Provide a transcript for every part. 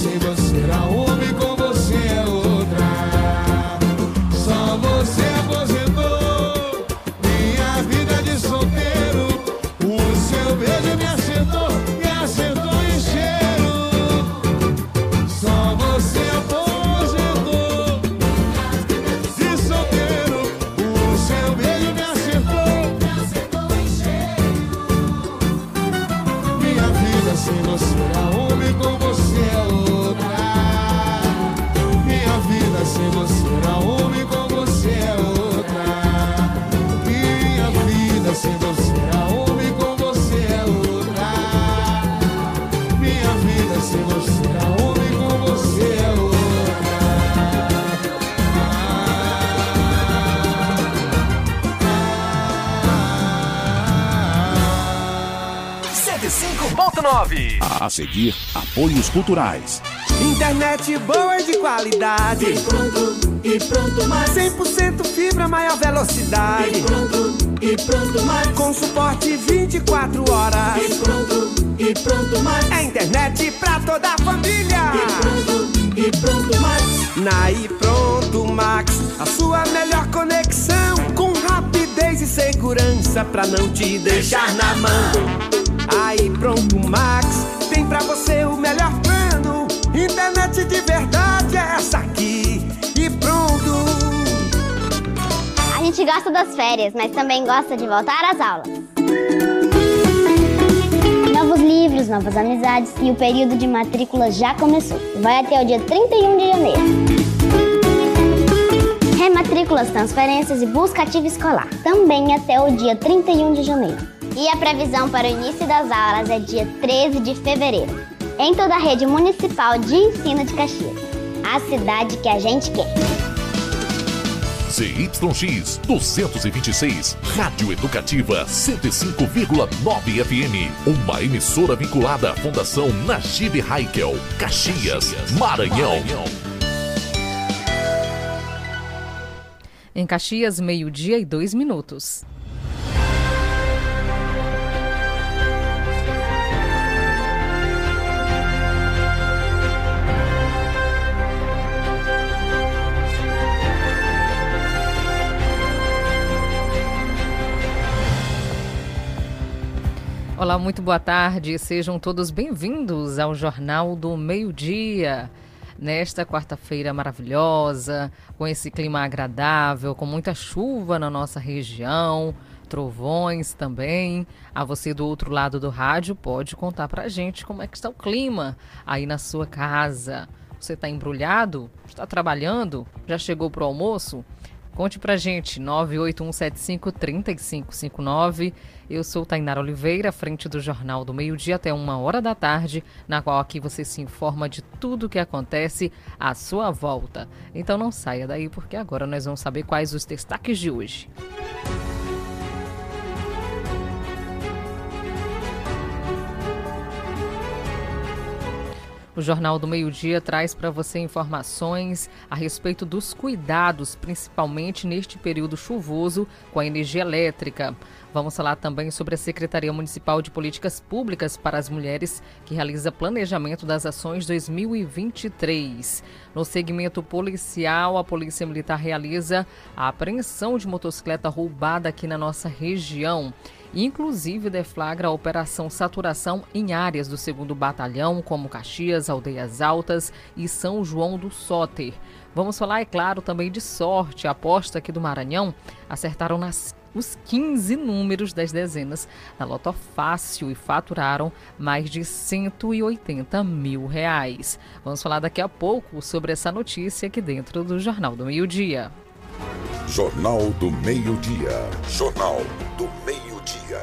sem você era homem, A seguir, apoios culturais. Internet boa e de qualidade. E pronto, e pronto mais. 100% fibra, maior velocidade. E pronto, e pronto mais. Com suporte 24 horas. E pronto, e pronto mais. É internet pra toda a família. E pronto, e pronto mais. Na e pronto Max, a sua melhor conexão com rapidez e segurança pra não te deixar na mão. Aí pronto Max, pra você o melhor plano. Internet de verdade é essa aqui. E pronto. A gente gosta das férias, mas também gosta de voltar às aulas. Novos livros, novas amizades e o período de matrícula já começou. Vai até o dia 31 de janeiro. Rematrículas, transferências e busca ativa escolar. Também até o dia 31 de janeiro. E a previsão para o início das aulas é dia 13 de fevereiro. Em toda a rede municipal de ensino de Caxias. A cidade que a gente quer. ZYX 226, Rádio Educativa 105,9 FM. Uma emissora vinculada à Fundação Najib Haikel, Caxias, Maranhão. Em Caxias, meio-dia e dois minutos. Olá, muito boa tarde. Sejam todos bem-vindos ao Jornal do Meio-Dia. Nesta quarta-feira maravilhosa, com esse clima agradável, com muita chuva na nossa região, trovões também. A você do outro lado do rádio pode contar pra gente como é que está o clima aí na sua casa. Você está embrulhado? Está trabalhando? Já chegou pro almoço? Conte pra gente, 981753559. Eu sou Tainara Oliveira, frente do Jornal do Meio Dia até uma hora da tarde, na qual aqui você se informa de tudo o que acontece à sua volta. Então não saia daí, porque agora nós vamos saber quais os destaques de hoje. O Jornal do Meio-Dia traz para você informações a respeito dos cuidados, principalmente neste período chuvoso com a energia elétrica. Vamos falar também sobre a Secretaria Municipal de Políticas Públicas para as Mulheres, que realiza planejamento das ações 2023. No segmento policial, a Polícia Militar realiza a apreensão de motocicleta roubada aqui na nossa região. Inclusive, deflagra a Operação Saturação em áreas do 2 Batalhão, como Caxias, Aldeias Altas e São João do Soter. Vamos falar, é claro, também de sorte. A aposta aqui do Maranhão acertaram nas os 15 números das dezenas da Loto Fácil e faturaram mais de 180 mil reais. Vamos falar daqui a pouco sobre essa notícia aqui dentro do Jornal do Meio-Dia. Jornal do Meio-Dia. Jornal do Meio-Dia.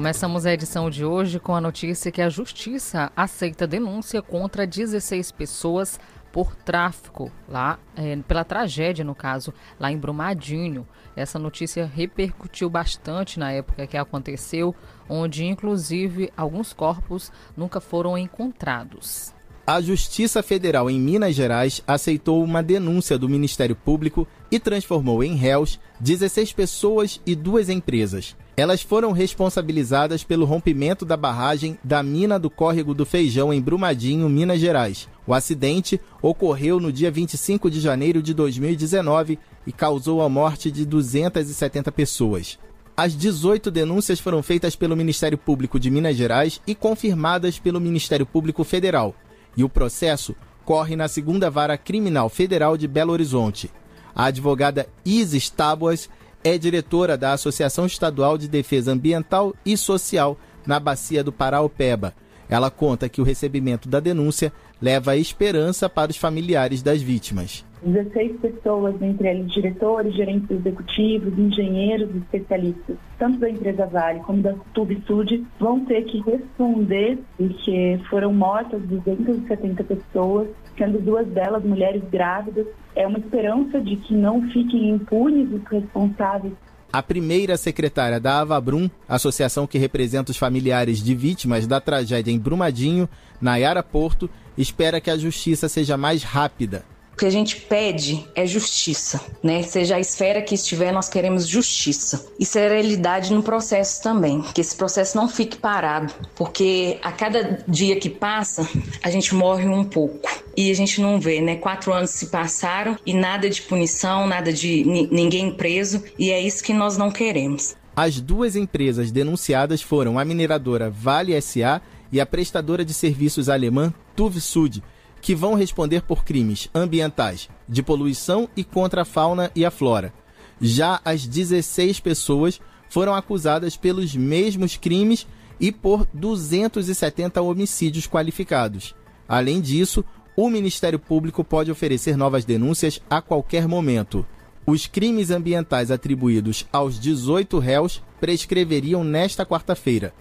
Começamos a edição de hoje com a notícia que a Justiça aceita denúncia contra 16 pessoas por tráfico, lá é, pela tragédia, no caso, lá em Brumadinho. Essa notícia repercutiu bastante na época que aconteceu, onde inclusive alguns corpos nunca foram encontrados. A Justiça Federal em Minas Gerais aceitou uma denúncia do Ministério Público e transformou em réus 16 pessoas e duas empresas. Elas foram responsabilizadas pelo rompimento da barragem da mina do Córrego do Feijão em Brumadinho, Minas Gerais. O acidente ocorreu no dia 25 de janeiro de 2019 e causou a morte de 270 pessoas. As 18 denúncias foram feitas pelo Ministério Público de Minas Gerais e confirmadas pelo Ministério Público Federal e o processo corre na segunda vara criminal federal de Belo Horizonte. A advogada Isis Tábuas é diretora da Associação Estadual de Defesa Ambiental e Social na Bacia do Paraopeba. Ela conta que o recebimento da denúncia leva esperança para os familiares das vítimas. 16 pessoas, entre eles diretores, gerentes executivos, engenheiros, especialistas, tanto da empresa Vale como da TubSud, vão ter que responder porque foram mortas 270 pessoas, sendo duas delas mulheres grávidas. É uma esperança de que não fiquem impunes os responsáveis a primeira secretária da Avabrum, associação que representa os familiares de vítimas da tragédia em Brumadinho, Nayara Porto, espera que a justiça seja mais rápida que a gente pede é justiça, né? Seja a esfera que estiver, nós queremos justiça e serenidade no processo também, que esse processo não fique parado, porque a cada dia que passa, a gente morre um pouco e a gente não vê, né? Quatro anos se passaram e nada de punição, nada de ninguém preso e é isso que nós não queremos. As duas empresas denunciadas foram a mineradora Vale SA e a prestadora de serviços alemã TUV Sud que vão responder por crimes ambientais, de poluição e contra a fauna e a flora. Já as 16 pessoas foram acusadas pelos mesmos crimes e por 270 homicídios qualificados. Além disso, o Ministério Público pode oferecer novas denúncias a qualquer momento. Os crimes ambientais atribuídos aos 18 réus prescreveriam nesta quarta-feira.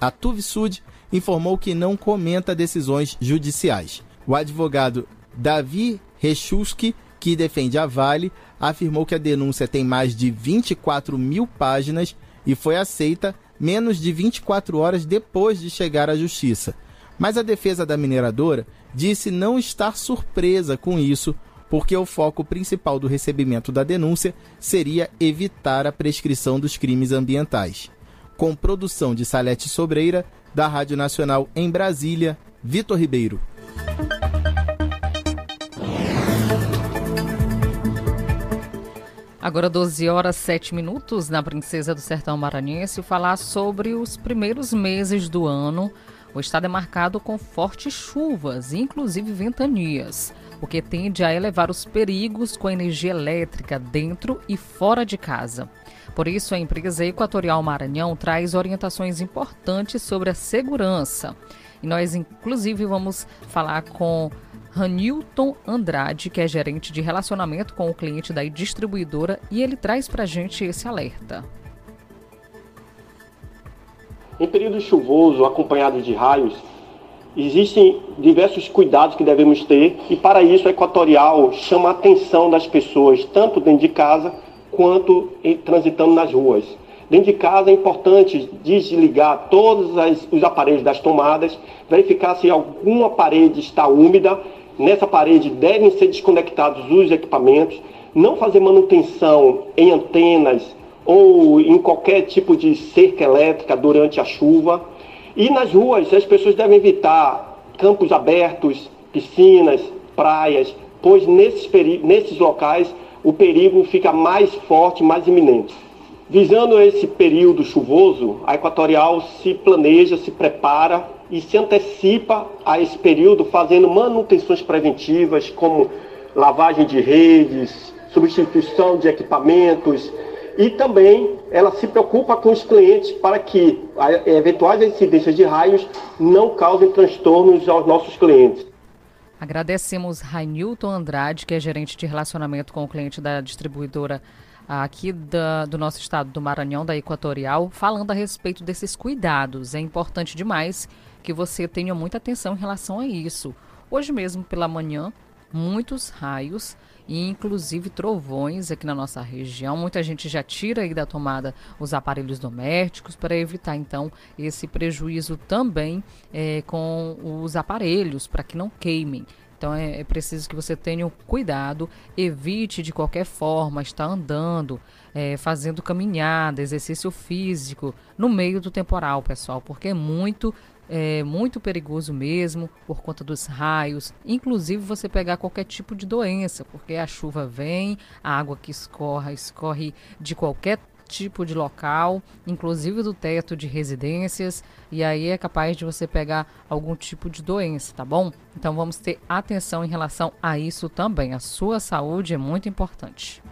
A TUVSUD informou que não comenta decisões judiciais. O advogado Davi Rechuski, que defende a Vale, afirmou que a denúncia tem mais de 24 mil páginas e foi aceita menos de 24 horas depois de chegar à justiça. Mas a defesa da mineradora disse não estar surpresa com isso, porque o foco principal do recebimento da denúncia seria evitar a prescrição dos crimes ambientais. Com produção de Salete Sobreira, da Rádio Nacional em Brasília, Vitor Ribeiro. Agora 12 horas 7 minutos na Princesa do Sertão Maranhense, falar sobre os primeiros meses do ano. O estado é marcado com fortes chuvas, inclusive ventanias, o que tende a elevar os perigos com a energia elétrica dentro e fora de casa. Por isso, a empresa Equatorial Maranhão traz orientações importantes sobre a segurança. E nós, inclusive, vamos falar com Ranilton Andrade, que é gerente de relacionamento com o cliente da distribuidora, e ele traz para a gente esse alerta. Em período chuvoso, acompanhado de raios, existem diversos cuidados que devemos ter e para isso a Equatorial chama a atenção das pessoas, tanto dentro de casa quanto transitando nas ruas. Dentro de casa é importante desligar todos as, os aparelhos das tomadas, verificar se alguma parede está úmida Nessa parede devem ser desconectados os equipamentos, não fazer manutenção em antenas ou em qualquer tipo de cerca elétrica durante a chuva. E nas ruas as pessoas devem evitar campos abertos, piscinas, praias, pois nesses, nesses locais o perigo fica mais forte, mais iminente. Visando esse período chuvoso, a Equatorial se planeja, se prepara e se antecipa a esse período fazendo manutenções preventivas, como lavagem de redes, substituição de equipamentos, e também ela se preocupa com os clientes para que eventuais incidências de raios não causem transtornos aos nossos clientes. Agradecemos Rainilton Andrade, que é gerente de relacionamento com o cliente da distribuidora aqui da, do nosso estado do Maranhão, da Equatorial, falando a respeito desses cuidados. É importante demais que você tenha muita atenção em relação a isso. Hoje mesmo pela manhã, muitos raios e inclusive trovões aqui na nossa região. Muita gente já tira aí da tomada os aparelhos domésticos para evitar então esse prejuízo também é, com os aparelhos para que não queimem. Então é, é, preciso que você tenha cuidado, evite de qualquer forma estar andando, é, fazendo caminhada, exercício físico no meio do temporal, pessoal, porque é muito é muito perigoso mesmo por conta dos raios, inclusive você pegar qualquer tipo de doença, porque a chuva vem, a água que escorre, escorre de qualquer tipo de local, inclusive do teto de residências, e aí é capaz de você pegar algum tipo de doença, tá bom? Então vamos ter atenção em relação a isso também. A sua saúde é muito importante.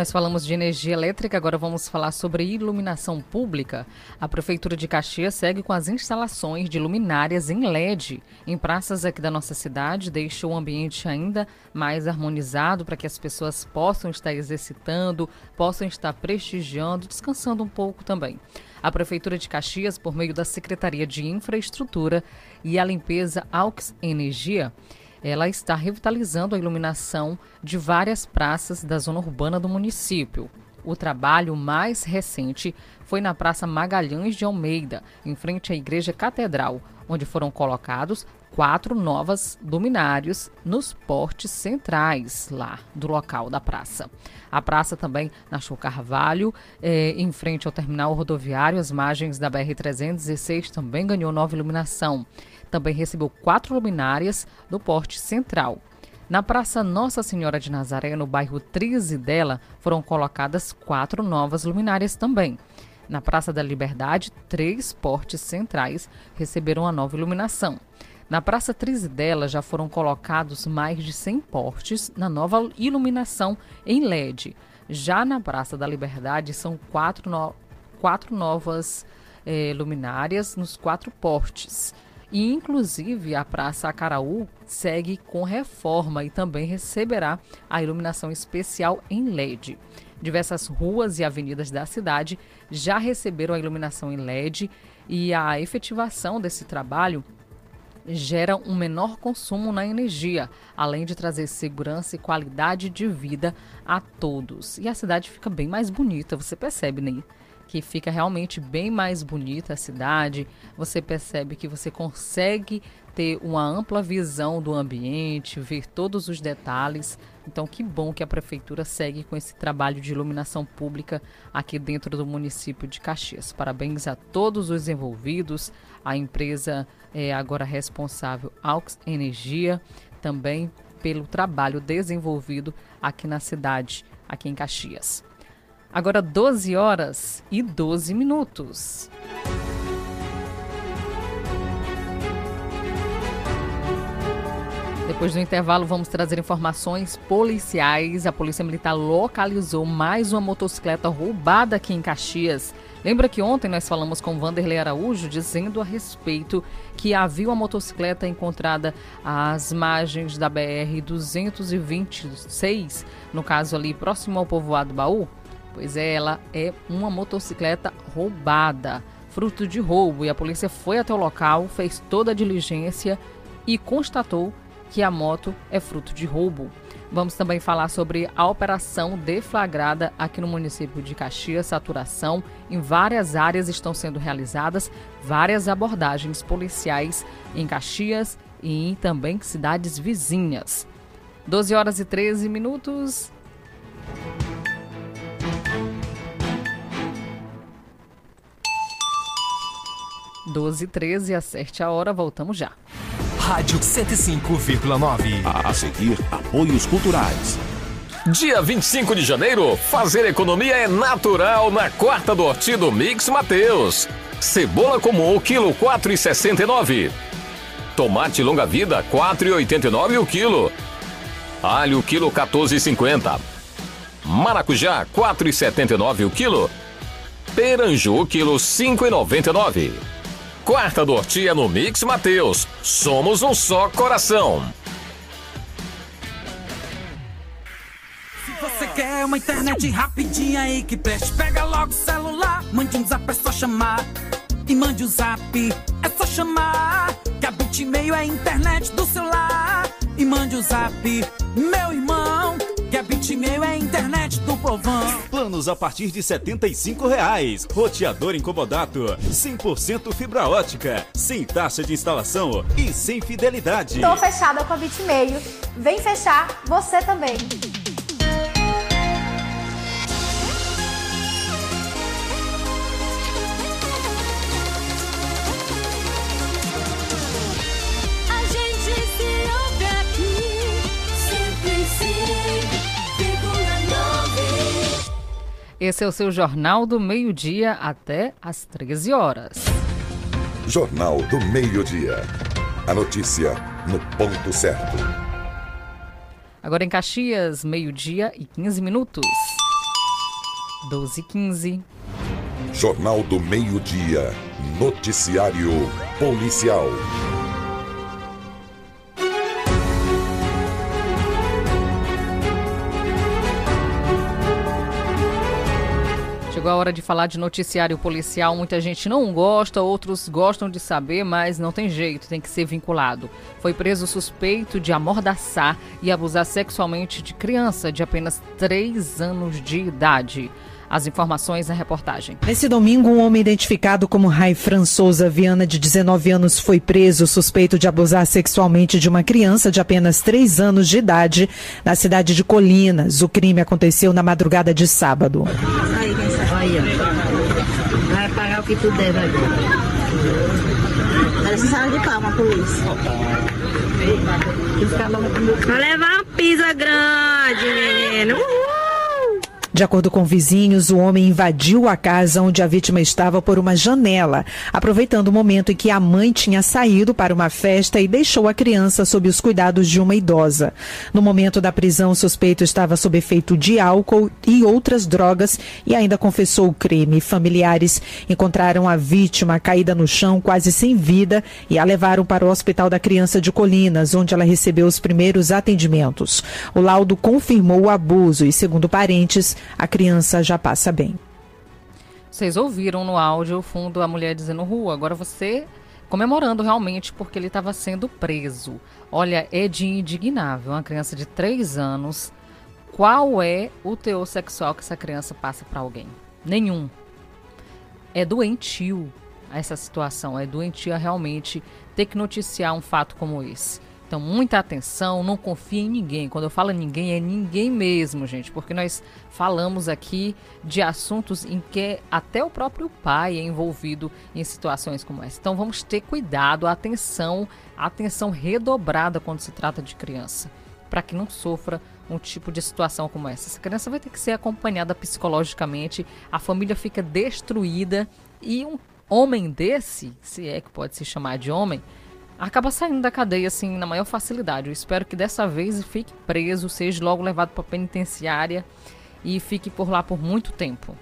Nós falamos de energia elétrica, agora vamos falar sobre iluminação pública. A Prefeitura de Caxias segue com as instalações de luminárias em LED em praças aqui da nossa cidade, deixa o ambiente ainda mais harmonizado para que as pessoas possam estar exercitando, possam estar prestigiando, descansando um pouco também. A Prefeitura de Caxias, por meio da Secretaria de Infraestrutura e a Limpeza Aux Energia, ela está revitalizando a iluminação de várias praças da zona urbana do município. O trabalho mais recente foi na Praça Magalhães de Almeida, em frente à Igreja Catedral, onde foram colocados quatro novas luminários nos portes centrais lá do local da praça. A praça também na Show Carvalho, eh, em frente ao terminal rodoviário, as margens da BR-316 também ganhou nova iluminação também recebeu quatro luminárias do porte central. Na Praça Nossa Senhora de Nazaré, no bairro Trizidela, foram colocadas quatro novas luminárias também. Na Praça da Liberdade, três portes centrais receberam a nova iluminação. Na Praça Trizidela já foram colocados mais de 100 portes na nova iluminação em LED. Já na Praça da Liberdade são quatro, no... quatro novas eh, luminárias nos quatro portes. E, inclusive, a Praça Acaraú segue com reforma e também receberá a iluminação especial em LED. Diversas ruas e avenidas da cidade já receberam a iluminação em LED e a efetivação desse trabalho gera um menor consumo na energia, além de trazer segurança e qualidade de vida a todos. E a cidade fica bem mais bonita, você percebe, né? Que fica realmente bem mais bonita a cidade. Você percebe que você consegue ter uma ampla visão do ambiente, ver todos os detalhes. Então, que bom que a prefeitura segue com esse trabalho de iluminação pública aqui dentro do município de Caxias. Parabéns a todos os envolvidos, a empresa é agora responsável, Aux Energia, também pelo trabalho desenvolvido aqui na cidade, aqui em Caxias. Agora 12 horas e 12 minutos. Depois do intervalo, vamos trazer informações policiais. A Polícia Militar localizou mais uma motocicleta roubada aqui em Caxias. Lembra que ontem nós falamos com Vanderlei Araújo dizendo a respeito que havia uma motocicleta encontrada às margens da BR 226, no caso ali próximo ao povoado Baú? Pois é, ela é uma motocicleta roubada, fruto de roubo, e a polícia foi até o local, fez toda a diligência e constatou que a moto é fruto de roubo. Vamos também falar sobre a operação deflagrada aqui no município de Caxias, saturação. Em várias áreas estão sendo realizadas várias abordagens policiais em Caxias e em também cidades vizinhas. 12 horas e 13 minutos. 12 13 acerte a hora, voltamos já. Rádio 105,9. A seguir, apoios culturais. Dia 25 de janeiro, fazer economia é natural na quarta do Horti do Mix Mateus. Cebola comum, quilo 4,69. Tomate longa vida, 4,89 o quilo. Alho, quilo 14,50. Maracujá, 4,79 o quilo. Peranju, quilo 5,99. Quarta do no Mix Mateus. Somos um só coração. Se você quer uma internet rapidinha aí que preste, pega logo o celular, mande um zap é só chamar. e mande o zap. É só chamar que a Bitmail é a internet do celular. E mande o zap, meu irmão, que a Bitmail é a internet do povão. Planos a partir de 75 reais. Roteador incomodato, 100% fibra ótica, sem taxa de instalação e sem fidelidade. Tô fechada com a Bitmail. Vem fechar você também. Esse é o seu Jornal do Meio-Dia até às 13 horas. Jornal do Meio-Dia. A notícia no ponto certo. Agora em Caxias, meio-dia e 15 minutos. 12 e 15. Jornal do Meio-Dia. Noticiário Policial. Chegou a hora de falar de noticiário policial. Muita gente não gosta, outros gostam de saber, mas não tem jeito, tem que ser vinculado. Foi preso suspeito de amordaçar e abusar sexualmente de criança de apenas 3 anos de idade. As informações na reportagem. Nesse domingo, um homem identificado como Raifran Souza Viana, de 19 anos, foi preso suspeito de abusar sexualmente de uma criança de apenas 3 anos de idade na cidade de Colinas. O crime aconteceu na madrugada de sábado. Aí, aí, ó. Vai pagar o que tu deve agora. Parece sala de palma, polícia. Vai levar uma pizza grande, menino. Uhul! De acordo com vizinhos, o homem invadiu a casa onde a vítima estava por uma janela, aproveitando o momento em que a mãe tinha saído para uma festa e deixou a criança sob os cuidados de uma idosa. No momento da prisão, o suspeito estava sob efeito de álcool e outras drogas e ainda confessou o crime. Familiares encontraram a vítima caída no chão, quase sem vida, e a levaram para o Hospital da Criança de Colinas, onde ela recebeu os primeiros atendimentos. O laudo confirmou o abuso e, segundo parentes, a criança já passa bem. Vocês ouviram no áudio o fundo a mulher dizendo rua, agora você comemorando realmente porque ele estava sendo preso. Olha, é de indignável. Uma criança de 3 anos, qual é o teor sexual que essa criança passa para alguém? Nenhum. É doentio essa situação, é doentia realmente ter que noticiar um fato como esse. Então, muita atenção, não confie em ninguém. Quando eu falo ninguém, é ninguém mesmo, gente, porque nós falamos aqui de assuntos em que até o próprio pai é envolvido em situações como essa. Então, vamos ter cuidado, atenção, atenção redobrada quando se trata de criança, para que não sofra um tipo de situação como essa. Essa criança vai ter que ser acompanhada psicologicamente, a família fica destruída e um homem desse, se é que pode se chamar de homem, acaba saindo da cadeia assim na maior facilidade. Eu espero que dessa vez fique preso, seja logo levado para a penitenciária e fique por lá por muito tempo.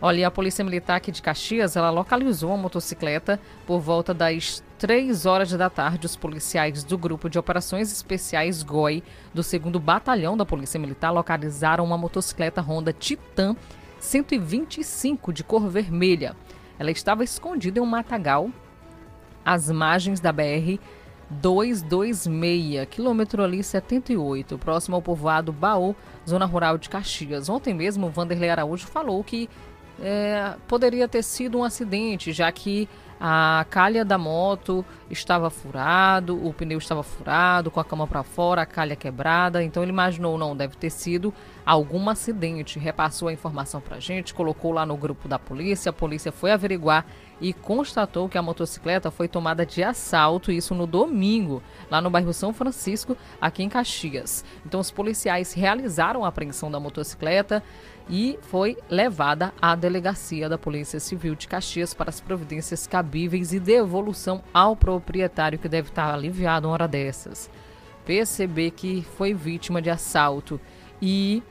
Olha, a Polícia Militar aqui de Caxias, ela localizou a motocicleta por volta das 3 horas da tarde. Os policiais do Grupo de Operações Especiais GOI do 2 Batalhão da Polícia Militar localizaram uma motocicleta Honda Titan 125 de cor vermelha. Ela estava escondida em um matagal às margens da BR 226, quilômetro ali 78, próximo ao povoado Baú, zona rural de Caxias. Ontem mesmo, Vanderlei Araújo falou que é, poderia ter sido um acidente, já que a calha da moto estava furado, o pneu estava furado, com a cama para fora, a calha quebrada. Então ele imaginou, não, deve ter sido algum acidente. Repassou a informação para gente, colocou lá no grupo da polícia. A polícia foi averiguar e constatou que a motocicleta foi tomada de assalto, isso no domingo, lá no bairro São Francisco, aqui em Caxias. Então os policiais realizaram a apreensão da motocicleta e foi levada à delegacia da Polícia Civil de Caxias para as providências cabíveis e devolução ao proprietário que deve estar aliviado uma hora dessas. Perceber que foi vítima de assalto e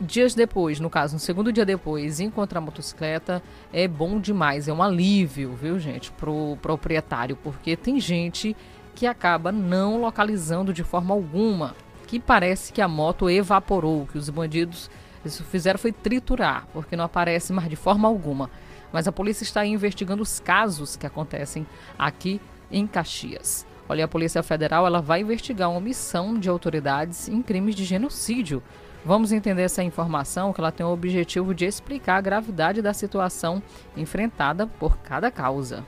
dias depois, no caso, um segundo dia depois, encontrar a motocicleta é bom demais, é um alívio, viu, gente, pro proprietário, porque tem gente que acaba não localizando de forma alguma, que parece que a moto evaporou, que os bandidos isso fizeram foi triturar, porque não aparece mais de forma alguma. mas a polícia está investigando os casos que acontecem aqui em Caxias. Olha, a Polícia Federal ela vai investigar uma omissão de autoridades em crimes de genocídio. Vamos entender essa informação que ela tem o objetivo de explicar a gravidade da situação enfrentada por cada causa.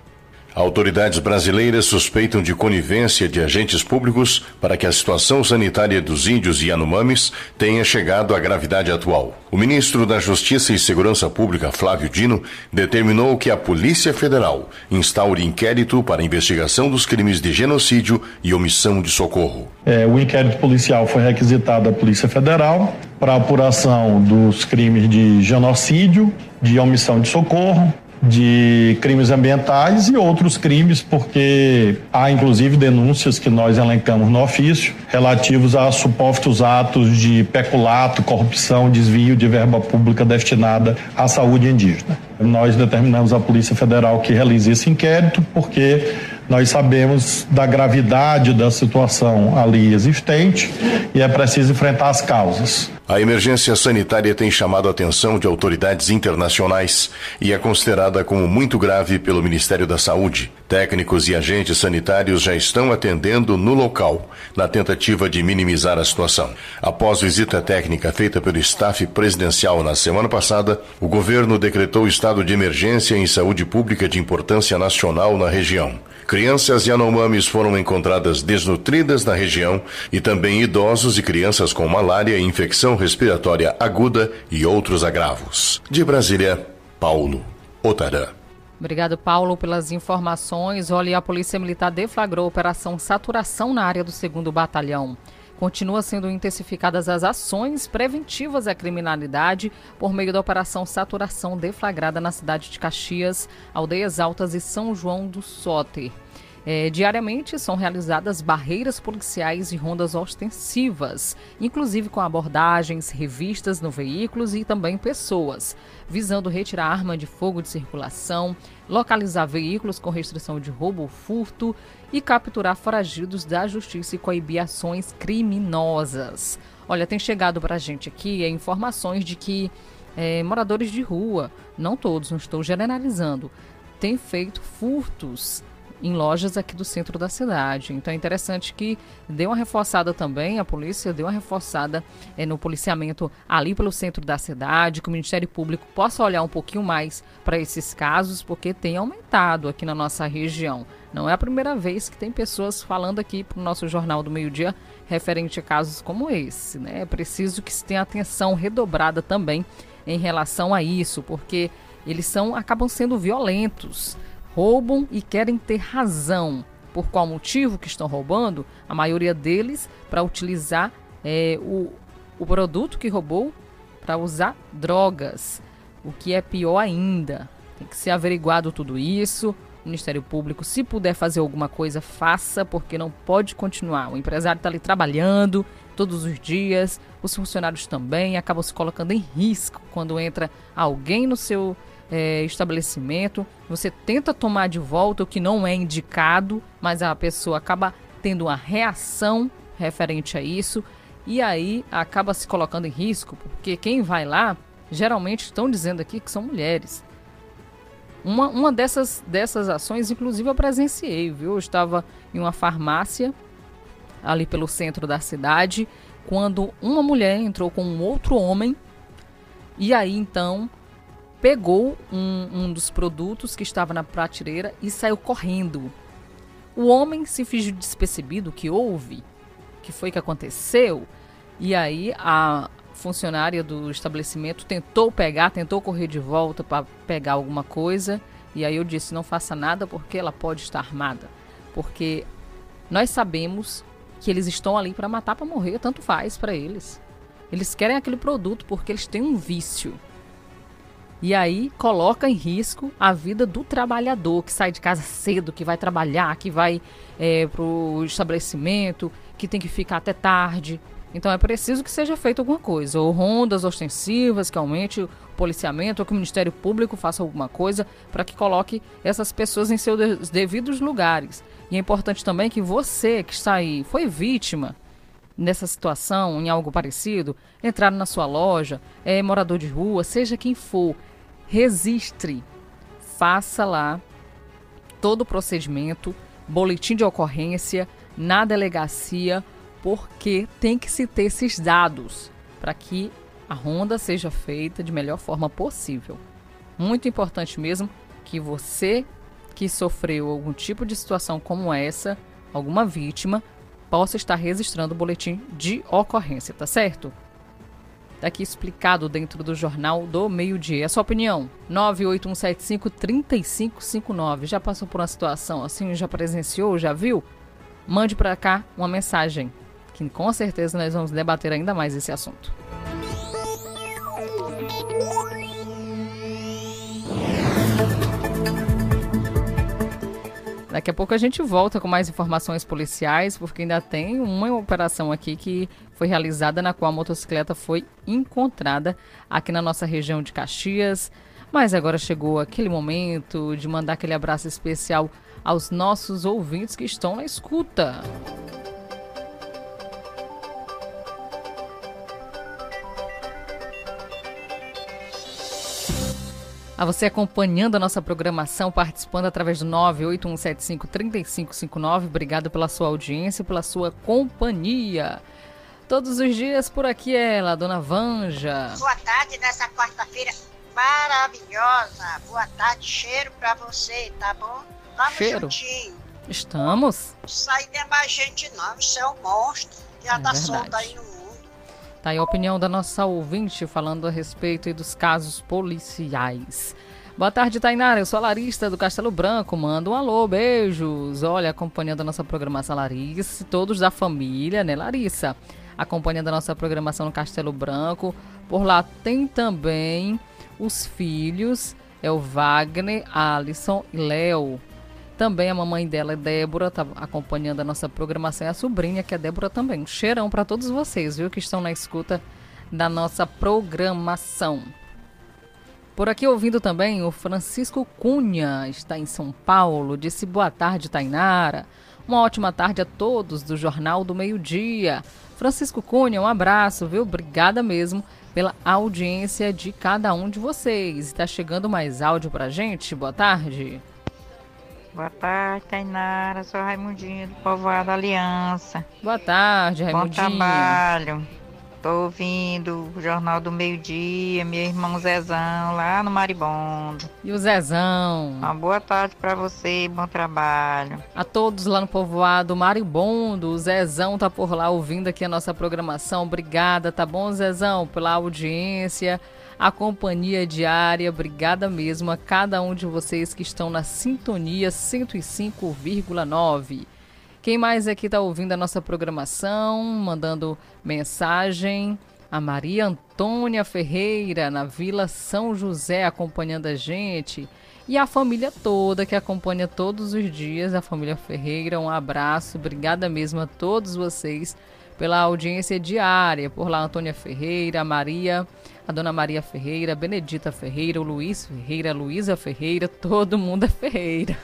Autoridades brasileiras suspeitam de conivência de agentes públicos para que a situação sanitária dos índios Yanomamis tenha chegado à gravidade atual. O ministro da Justiça e Segurança Pública, Flávio Dino, determinou que a Polícia Federal instaure inquérito para investigação dos crimes de genocídio e omissão de socorro. É, o inquérito policial foi requisitado à Polícia Federal para apuração dos crimes de genocídio, de omissão de socorro, de crimes ambientais e outros crimes, porque há inclusive denúncias que nós elencamos no ofício relativos a supostos atos de peculato, corrupção, desvio de verba pública destinada à saúde indígena. Nós determinamos à Polícia Federal que realize esse inquérito, porque nós sabemos da gravidade da situação ali existente e é preciso enfrentar as causas. A emergência sanitária tem chamado a atenção de autoridades internacionais e é considerada como muito grave pelo Ministério da Saúde. Técnicos e agentes sanitários já estão atendendo no local, na tentativa de minimizar a situação. Após visita técnica feita pelo staff presidencial na semana passada, o governo decretou estado de emergência em saúde pública de importância nacional na região. Crianças Yanomamis foram encontradas desnutridas na região e também idosos e crianças com malária, infecção respiratória aguda e outros agravos. De Brasília, Paulo Otarã. Obrigado, Paulo, pelas informações. Olha, a Polícia Militar deflagrou a Operação Saturação na área do 2 Batalhão. Continua sendo intensificadas as ações preventivas à criminalidade por meio da Operação Saturação deflagrada na cidade de Caxias, Aldeias Altas e São João do Soter. É, diariamente são realizadas barreiras policiais e rondas ostensivas, inclusive com abordagens, revistas no veículos e também pessoas, visando retirar arma de fogo de circulação, localizar veículos com restrição de roubo ou furto e capturar foragidos da justiça e coibir ações criminosas. Olha, tem chegado para a gente aqui é, informações de que é, moradores de rua, não todos, não estou generalizando, têm feito furtos em lojas aqui do centro da cidade. Então é interessante que dê uma reforçada também, a polícia deu uma reforçada é, no policiamento ali pelo centro da cidade, que o Ministério Público possa olhar um pouquinho mais para esses casos, porque tem aumentado aqui na nossa região. Não é a primeira vez que tem pessoas falando aqui para o nosso Jornal do Meio Dia referente a casos como esse. Né? É preciso que se tenha atenção redobrada também em relação a isso, porque eles são acabam sendo violentos roubam e querem ter razão. Por qual motivo que estão roubando? A maioria deles para utilizar é, o, o produto que roubou para usar drogas, o que é pior ainda. Tem que ser averiguado tudo isso. O Ministério Público, se puder fazer alguma coisa, faça, porque não pode continuar. O empresário está ali trabalhando todos os dias, os funcionários também acabam se colocando em risco quando entra alguém no seu é, estabelecimento, você tenta tomar de volta o que não é indicado, mas a pessoa acaba tendo uma reação referente a isso e aí acaba se colocando em risco, porque quem vai lá, geralmente estão dizendo aqui que são mulheres. Uma, uma dessas, dessas ações, inclusive, eu presenciei, viu? Eu estava em uma farmácia ali pelo centro da cidade, quando uma mulher entrou com um outro homem, e aí então pegou um, um dos produtos que estava na prateleira e saiu correndo. O homem se fingiu despercebido que houve, que foi que aconteceu, e aí a funcionária do estabelecimento tentou pegar, tentou correr de volta para pegar alguma coisa, e aí eu disse: não faça nada porque ela pode estar armada. Porque nós sabemos que eles estão ali para matar, para morrer, tanto faz para eles. Eles querem aquele produto porque eles têm um vício. E aí coloca em risco a vida do trabalhador que sai de casa cedo, que vai trabalhar, que vai é, para o estabelecimento, que tem que ficar até tarde. Então é preciso que seja feita alguma coisa, ou rondas ostensivas, que aumente o policiamento, ou que o Ministério Público faça alguma coisa para que coloque essas pessoas em seus devidos lugares. E é importante também que você que está aí, foi vítima nessa situação, em algo parecido, entrar na sua loja, é morador de rua, seja quem for, registre. faça lá todo o procedimento, boletim de ocorrência na delegacia, porque tem que se ter esses dados para que a ronda seja feita de melhor forma possível. Muito importante mesmo que você que sofreu algum tipo de situação como essa, alguma vítima, possa estar registrando o boletim de ocorrência, tá certo? Daqui explicado dentro do Jornal do Meio-Dia. A sua opinião? 981753559. Já passou por uma situação assim? Já presenciou? Já viu? Mande para cá uma mensagem, que com certeza nós vamos debater ainda mais esse assunto. Daqui a pouco a gente volta com mais informações policiais, porque ainda tem uma operação aqui que foi realizada na qual a motocicleta foi encontrada aqui na nossa região de Caxias. Mas agora chegou aquele momento de mandar aquele abraço especial aos nossos ouvintes que estão na escuta. A você acompanhando a nossa programação, participando através do 981753559. Obrigado pela sua audiência, pela sua companhia. Todos os dias por aqui ela, Dona Vanja. Boa tarde nessa quarta-feira maravilhosa. Boa tarde, cheiro pra você, tá bom? Vamos Cheiro. juntinho. Estamos. Não é mais gente não, isso é um monstro já É tá verdade. solto aí no mundo. Tá aí a opinião da nossa ouvinte falando a respeito dos casos policiais. Boa tarde, Tainara. Eu sou a Larissa do Castelo Branco. Manda um alô, beijos. Olha, acompanhando a nossa programação, Larissa. Todos da família, né, Larissa? Acompanhando a nossa programação no Castelo Branco. Por lá tem também os filhos. É o Wagner, Alisson e Léo. Também a mamãe dela, Débora, tá acompanhando a nossa programação. E a sobrinha, que é Débora também. Um cheirão para todos vocês, viu, que estão na escuta da nossa programação. Por aqui ouvindo também o Francisco Cunha, está em São Paulo. Disse boa tarde, Tainara. Uma ótima tarde a todos do Jornal do Meio-Dia. Francisco Cunha, um abraço, viu? Obrigada mesmo pela audiência de cada um de vocês. Está chegando mais áudio pra gente? Boa tarde. Boa tarde, Tainara. Sou Raimundinho do Povoado Aliança. Boa tarde, Bom Raimundinho. trabalho. Tô ouvindo o Jornal do Meio Dia, meu irmão Zezão, lá no Maribondo. E o Zezão. Uma boa tarde pra você, bom trabalho. A todos lá no povoado Maribondo, o Zezão tá por lá ouvindo aqui a nossa programação. Obrigada, tá bom, Zezão, pela audiência, a companhia diária. Obrigada mesmo a cada um de vocês que estão na sintonia 105,9. Quem mais aqui tá ouvindo a nossa programação, mandando mensagem? A Maria Antônia Ferreira, na Vila São José, acompanhando a gente. E a família toda que acompanha todos os dias, a família Ferreira, um abraço. Obrigada mesmo a todos vocês pela audiência diária. Por lá, Antônia Ferreira, Maria, a Dona Maria Ferreira, Benedita Ferreira, o Luiz Ferreira, Luísa Ferreira, todo mundo é Ferreira.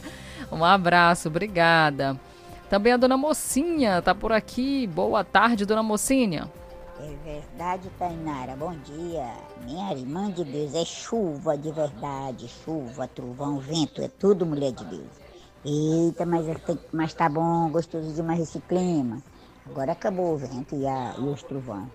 um abraço, obrigada. Também a Dona Mocinha tá por aqui. Boa tarde, Dona Mocinha. É verdade, Tainara. Bom dia. Minha irmã de Deus, é chuva de verdade. Chuva, trovão, vento, é tudo mulher de Deus. Eita, mas, é- mas tá bom, gostoso demais esse clima. Agora acabou o vento e, a, e os trovão.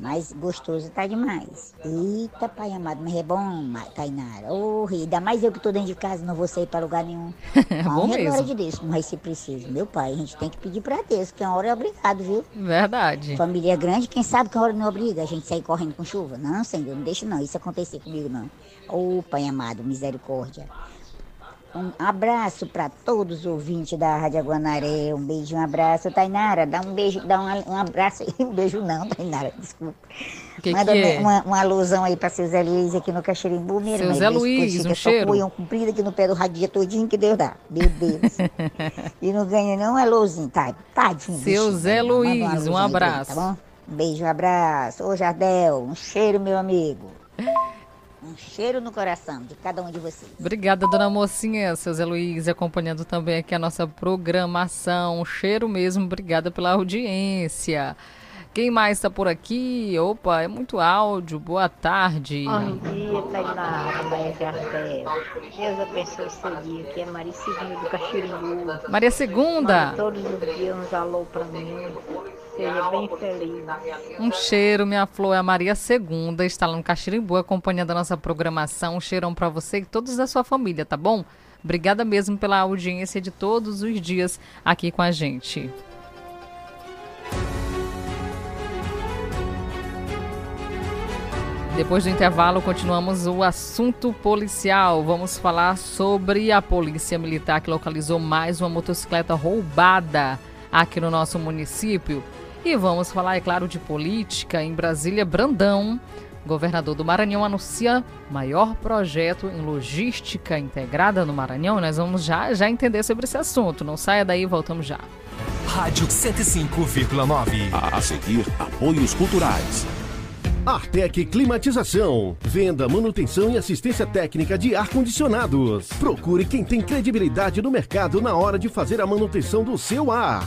Mas gostoso tá demais. Eita, pai amado, mas é bom, Tainara. Ô, Rei, ainda mais eu que tô dentro de casa, não vou sair pra lugar nenhum. É bom Honra e glória mesmo. de Deus, como vai ser preciso. Meu pai, a gente tem que pedir pra Deus, que uma hora é obrigado, viu? Verdade. Família grande, quem sabe que uma hora não obriga a gente sair correndo com chuva? Não, Senhor, não deixa não isso acontecer comigo, não. Ô, Pai amado, misericórdia. Um abraço para todos os ouvintes da Rádio Guanaré. Um beijo, um abraço. Tainara, dá um beijo, dá um, um abraço aí. Um beijo não, Tainara, desculpa. Que Manda que é? uma, uma alusão aí para seu Zé Luiz aqui no Caxirimbu, minha Seu. Zé Luiz, fica um só cheiro. olhão comprido aqui no pé do radinho todinho que Deus dá. Meu Deus. e não ganha não é lousinho, tá? Tadinho. Seu bichinho, Zé Luiz, um aí ele, abraço. Tá bom? Um beijo, um abraço. Ô, Jardel, um cheiro, meu amigo. Um cheiro no coração de cada um de vocês. Obrigada, dona Mocinha, seu Zé Luiz, acompanhando também aqui a nossa programação. Um cheiro mesmo, obrigada pela audiência. Quem mais está por aqui? Opa, é muito áudio. Boa tarde. Bom dia, Tainara, Maria. Deus abençoe seu dia, que é Maria Segunda do Caxirimbu. Maria Segunda. Manda todos os dias uns alô pra mim. Seja bem feliz. Um cheiro, minha flor. É a Maria Segunda, está lá no Caxirimbu, acompanhando a nossa programação. Um cheirão para você e todos da sua família, tá bom? Obrigada mesmo pela audiência de todos os dias aqui com a gente. Depois do intervalo, continuamos o assunto policial. Vamos falar sobre a Polícia Militar que localizou mais uma motocicleta roubada aqui no nosso município. E vamos falar, é claro, de política. Em Brasília, Brandão, governador do Maranhão, anuncia maior projeto em logística integrada no Maranhão. Nós vamos já, já entender sobre esse assunto. Não saia daí, voltamos já. Rádio 105,9. A seguir, apoios culturais. Artec Climatização. Venda, manutenção e assistência técnica de ar-condicionados. Procure quem tem credibilidade no mercado na hora de fazer a manutenção do seu ar.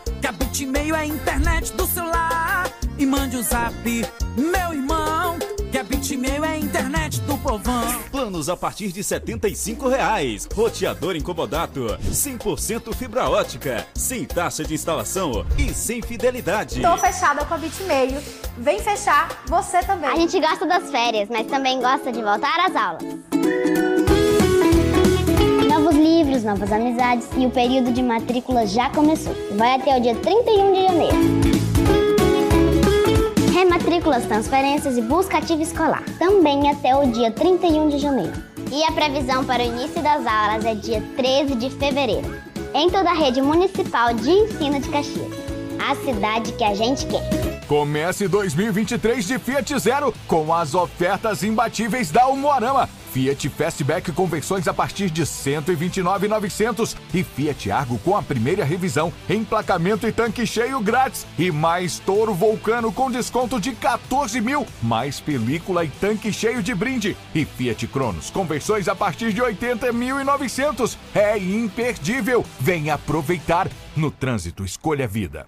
A Bitmail é a internet do celular. E mande o zap, meu irmão. Que a Bitmail é a internet do povão. Planos a partir de 75 reais. Roteador incomodato. 100% fibra ótica. Sem taxa de instalação e sem fidelidade. Tô fechada com a Bitmeio. Vem fechar você também. A gente gosta das férias, mas também gosta de voltar às aulas. Novas amizades e o período de matrícula já começou. Vai até o dia 31 de janeiro. Rematrículas, transferências e busca ativa escolar. Também até o dia 31 de janeiro. E a previsão para o início das aulas é dia 13 de fevereiro. Em toda a rede municipal de ensino de Caxias. A cidade que a gente quer. Comece 2023 de Fiat Zero com as ofertas imbatíveis da Umuarama. Fiat Fastback com versões a partir de R$ 129,900 e Fiat Argo com a primeira revisão, emplacamento e tanque cheio grátis e mais Toro Vulcano com desconto de 14 mil, mais película e tanque cheio de brinde e Fiat Cronos com versões a partir de 80.900. É imperdível. Venha aproveitar. No trânsito, escolha a vida.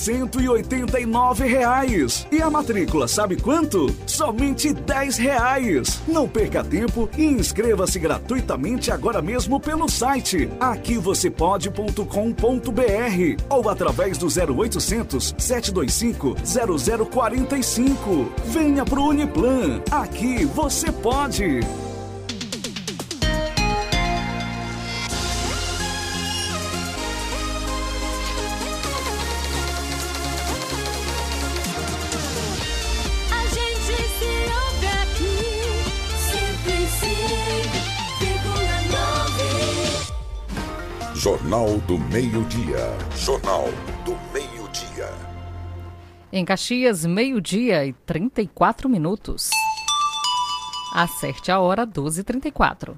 189 reais. E a matrícula, sabe quanto? Somente 10 reais. Não perca tempo e inscreva-se gratuitamente agora mesmo pelo site aquivocêpode.com.br ou através do 0800 725 0045. Venha pro Uniplan. Aqui você pode. Do Meio-Dia. Jornal do Meio-Dia. Em Caxias, meio-dia e 34 minutos. Acerte a hora 12h34.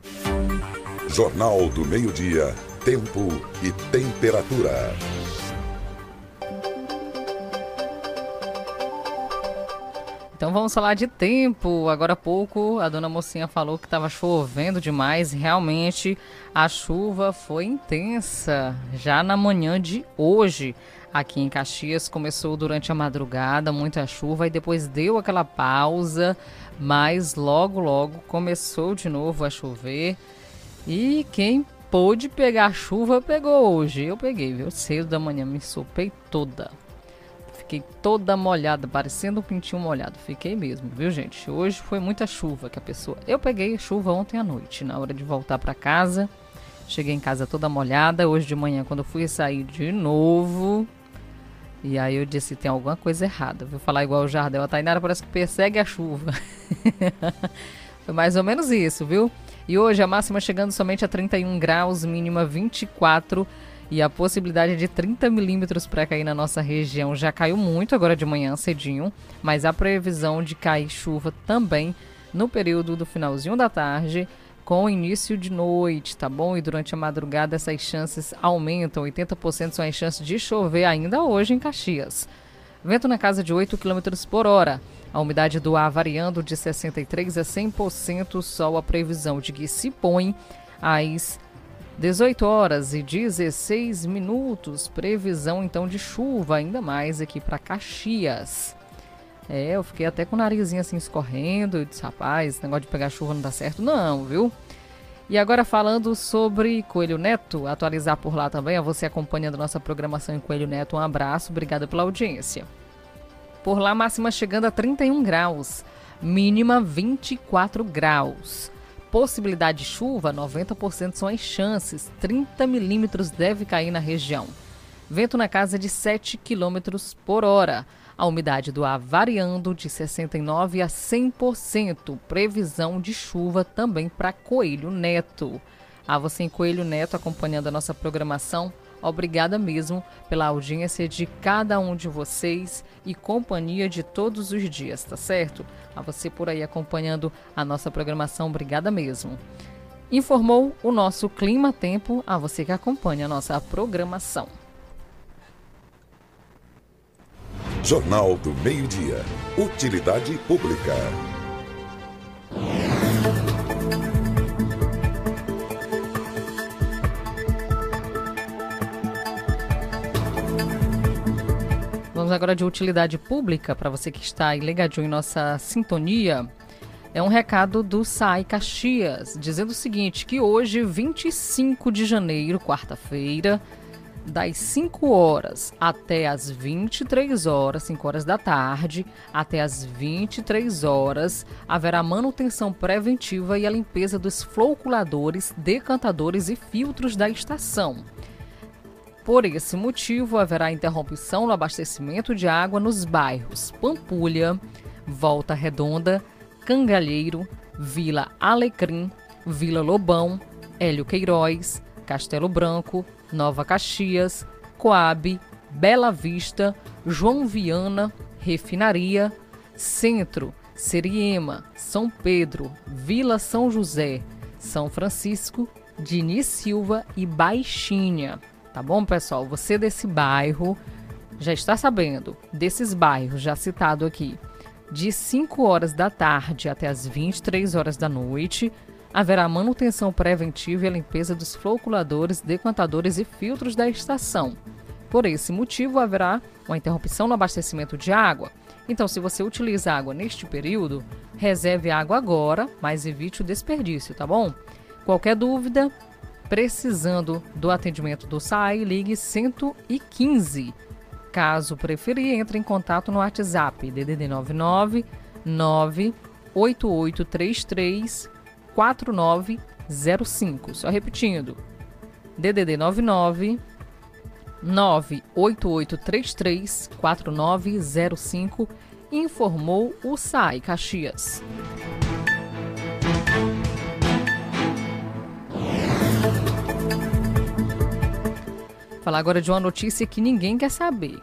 Jornal do Meio-Dia. Tempo e temperatura. Então vamos falar de tempo. Agora há pouco a dona Mocinha falou que estava chovendo demais. Realmente a chuva foi intensa já na manhã de hoje aqui em Caxias. Começou durante a madrugada, muita chuva, e depois deu aquela pausa, mas logo, logo começou de novo a chover. E quem pôde pegar chuva, pegou hoje. Eu peguei, viu? Cedo da manhã, me sopei toda. Fiquei toda molhada, parecendo um pintinho molhado. Fiquei mesmo, viu, gente? Hoje foi muita chuva que a pessoa. Eu peguei chuva ontem à noite, na hora de voltar para casa. Cheguei em casa toda molhada. Hoje de manhã, quando eu fui sair de novo. E aí eu disse: tem alguma coisa errada. Vou falar igual o Jardel. A Tainara parece que persegue a chuva. foi mais ou menos isso, viu? E hoje a máxima chegando somente a 31 graus, mínima 24 e a possibilidade de 30 milímetros para cair na nossa região já caiu muito agora de manhã cedinho, mas a previsão de cair chuva também no período do finalzinho da tarde com início de noite, tá bom? E durante a madrugada essas chances aumentam, 80% são as chances de chover ainda hoje em Caxias. Vento na casa de 8 km por hora. A umidade do ar variando de 63% a 100%, sol a previsão de que se põe às 18 horas e 16 minutos. Previsão então de chuva, ainda mais aqui para Caxias. É, eu fiquei até com o narizinho assim escorrendo. Eu disse, rapaz, esse negócio de pegar chuva não dá certo, não, viu? E agora falando sobre Coelho Neto, atualizar por lá também, a você acompanhando nossa programação em Coelho Neto, um abraço, obrigada pela audiência. Por lá, máxima chegando a 31 graus, mínima 24 graus. Possibilidade de chuva, 90% são as chances, 30 milímetros deve cair na região. Vento na casa de 7 quilômetros por hora. A umidade do ar variando de 69% a 100%. Previsão de chuva também para Coelho Neto. A você em Coelho Neto acompanhando a nossa programação. Obrigada mesmo pela audiência de cada um de vocês e companhia de todos os dias, tá certo? A você por aí acompanhando a nossa programação, obrigada mesmo. Informou o nosso Clima Tempo a você que acompanha a nossa programação. Jornal do Meio-Dia. Utilidade Pública. Agora de utilidade pública para você que está aí ligadinho em nossa sintonia. É um recado do SAI Caxias, dizendo o seguinte: que hoje, 25 de janeiro, quarta-feira, das 5 horas até as 23 horas, 5 horas da tarde, até as 23 horas, haverá manutenção preventiva e a limpeza dos floculadores, decantadores e filtros da estação. Por esse motivo, haverá interrupção no abastecimento de água nos bairros Pampulha, Volta Redonda, Cangalheiro, Vila Alecrim, Vila Lobão, Hélio Queiroz, Castelo Branco, Nova Caxias, Coab, Bela Vista, João Viana, Refinaria, Centro, Seriema, São Pedro, Vila São José, São Francisco, Dini Silva e Baixinha. Tá bom, pessoal? Você desse bairro já está sabendo desses bairros já citado aqui. De 5 horas da tarde até as 23 horas da noite, haverá manutenção preventiva e a limpeza dos floculadores, decantadores e filtros da estação. Por esse motivo, haverá uma interrupção no abastecimento de água. Então, se você utiliza água neste período, reserve água agora, mas evite o desperdício, tá bom? Qualquer dúvida, precisando do atendimento do SAI, ligue 115. Caso preferir, entre em contato no WhatsApp DDD 99 98833 4905. Só repetindo. DDD 99 98833 4905 informou o SAI Caxias. Falar agora de uma notícia que ninguém quer saber,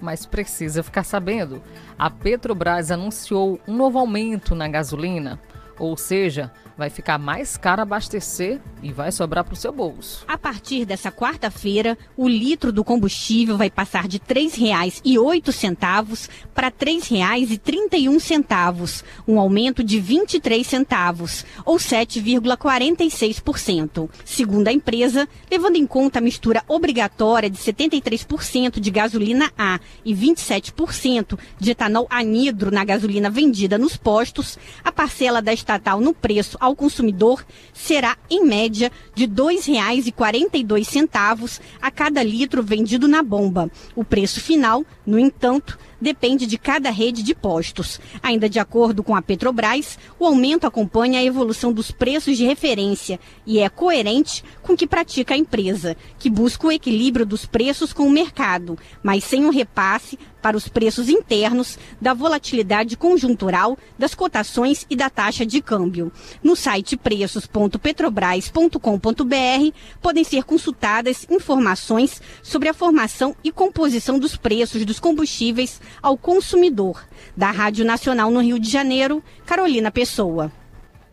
mas precisa ficar sabendo. A Petrobras anunciou um novo aumento na gasolina Ou seja, vai ficar mais caro abastecer e vai sobrar para o seu bolso. A partir dessa quarta-feira, o litro do combustível vai passar de R$ 3,08 para R$ 3,31, um aumento de 23 centavos, ou 7,46%. Segundo a empresa, levando em conta a mistura obrigatória de 73% de gasolina A e 27% de etanol anidro na gasolina vendida nos postos, a parcela da estatal no preço ao consumidor será, em média, de R$ 2,42 a cada litro vendido na bomba. O preço final, no entanto, depende de cada rede de postos. Ainda de acordo com a Petrobras, o aumento acompanha a evolução dos preços de referência e é coerente com o que pratica a empresa, que busca o equilíbrio dos preços com o mercado, mas sem um repasse para os preços internos da volatilidade conjuntural das cotações e da taxa de câmbio. No site preços.petrobras.com.br podem ser consultadas informações sobre a formação e composição dos preços dos combustíveis ao consumidor. Da Rádio Nacional no Rio de Janeiro, Carolina Pessoa.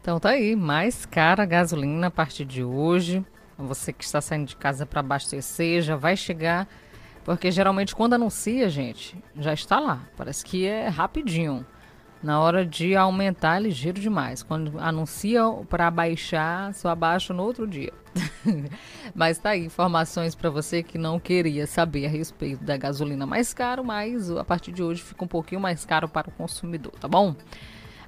Então tá aí, mais cara a gasolina a partir de hoje. Você que está saindo de casa para abastecer já vai chegar porque geralmente quando anuncia, gente, já está lá. Parece que é rapidinho. Na hora de aumentar é ligeiro demais. Quando anuncia para baixar, só abaixa no outro dia. mas tá aí informações para você que não queria saber a respeito da gasolina mais caro, mas a partir de hoje fica um pouquinho mais caro para o consumidor, tá bom?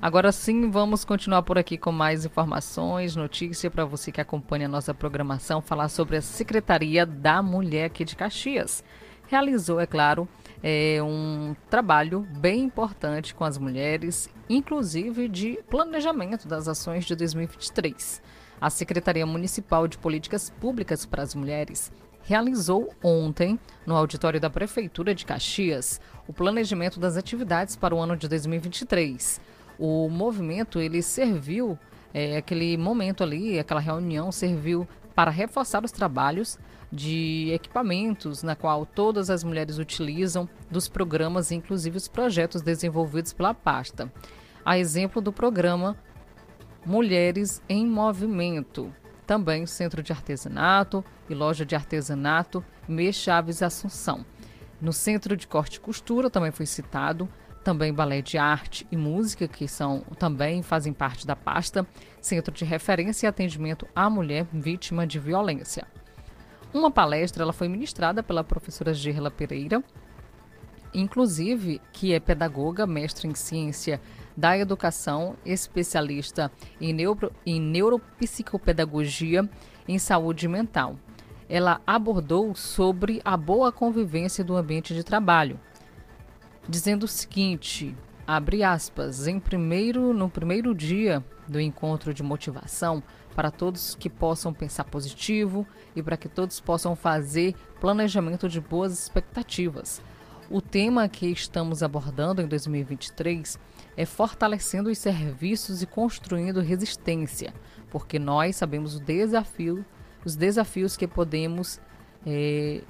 Agora sim, vamos continuar por aqui com mais informações, notícia para você que acompanha a nossa programação, falar sobre a Secretaria da Mulher aqui de Caxias realizou, é claro, é, um trabalho bem importante com as mulheres, inclusive de planejamento das ações de 2023. A Secretaria Municipal de Políticas Públicas para as Mulheres realizou ontem, no auditório da Prefeitura de Caxias, o planejamento das atividades para o ano de 2023. O movimento ele serviu, é, aquele momento ali, aquela reunião serviu para reforçar os trabalhos de equipamentos na qual todas as mulheres utilizam, dos programas, inclusive os projetos desenvolvidos pela pasta. A exemplo do programa Mulheres em Movimento, também Centro de Artesanato e Loja de Artesanato Me Chaves Assunção. No Centro de Corte e Costura também foi citado, também Balé de Arte e Música, que são também fazem parte da pasta, Centro de Referência e Atendimento à Mulher Vítima de Violência. Uma palestra ela foi ministrada pela professora Gerla Pereira, inclusive que é pedagoga, mestre em ciência da educação, especialista em, neuro, em neuropsicopedagogia em saúde mental. Ela abordou sobre a boa convivência do ambiente de trabalho, dizendo o seguinte: abre aspas, em primeiro, no primeiro dia do encontro de motivação, para todos que possam pensar positivo e para que todos possam fazer planejamento de boas expectativas. O tema que estamos abordando em 2023 é fortalecendo os serviços e construindo resistência, porque nós sabemos o desafio, os desafios que podemos é,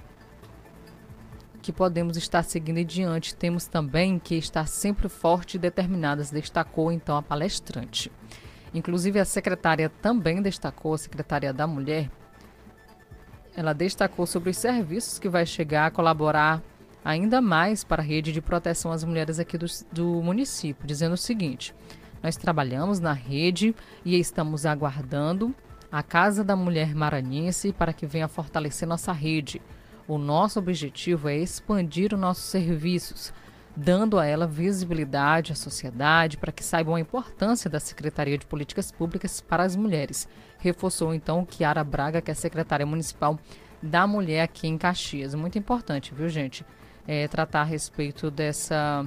que podemos estar seguindo adiante. Temos também que estar sempre forte e determinadas, destacou então a palestrante. Inclusive, a secretária também destacou, a secretária da Mulher, ela destacou sobre os serviços que vai chegar a colaborar ainda mais para a rede de proteção às mulheres aqui do, do município, dizendo o seguinte: nós trabalhamos na rede e estamos aguardando a Casa da Mulher Maranhense para que venha fortalecer nossa rede. O nosso objetivo é expandir os nossos serviços, dando a ela visibilidade à sociedade para que saibam a importância da Secretaria de Políticas Públicas para as mulheres. Reforçou então Kiara Braga, que é secretária municipal da mulher aqui em Caxias. Muito importante, viu, gente? É, tratar a respeito dessa,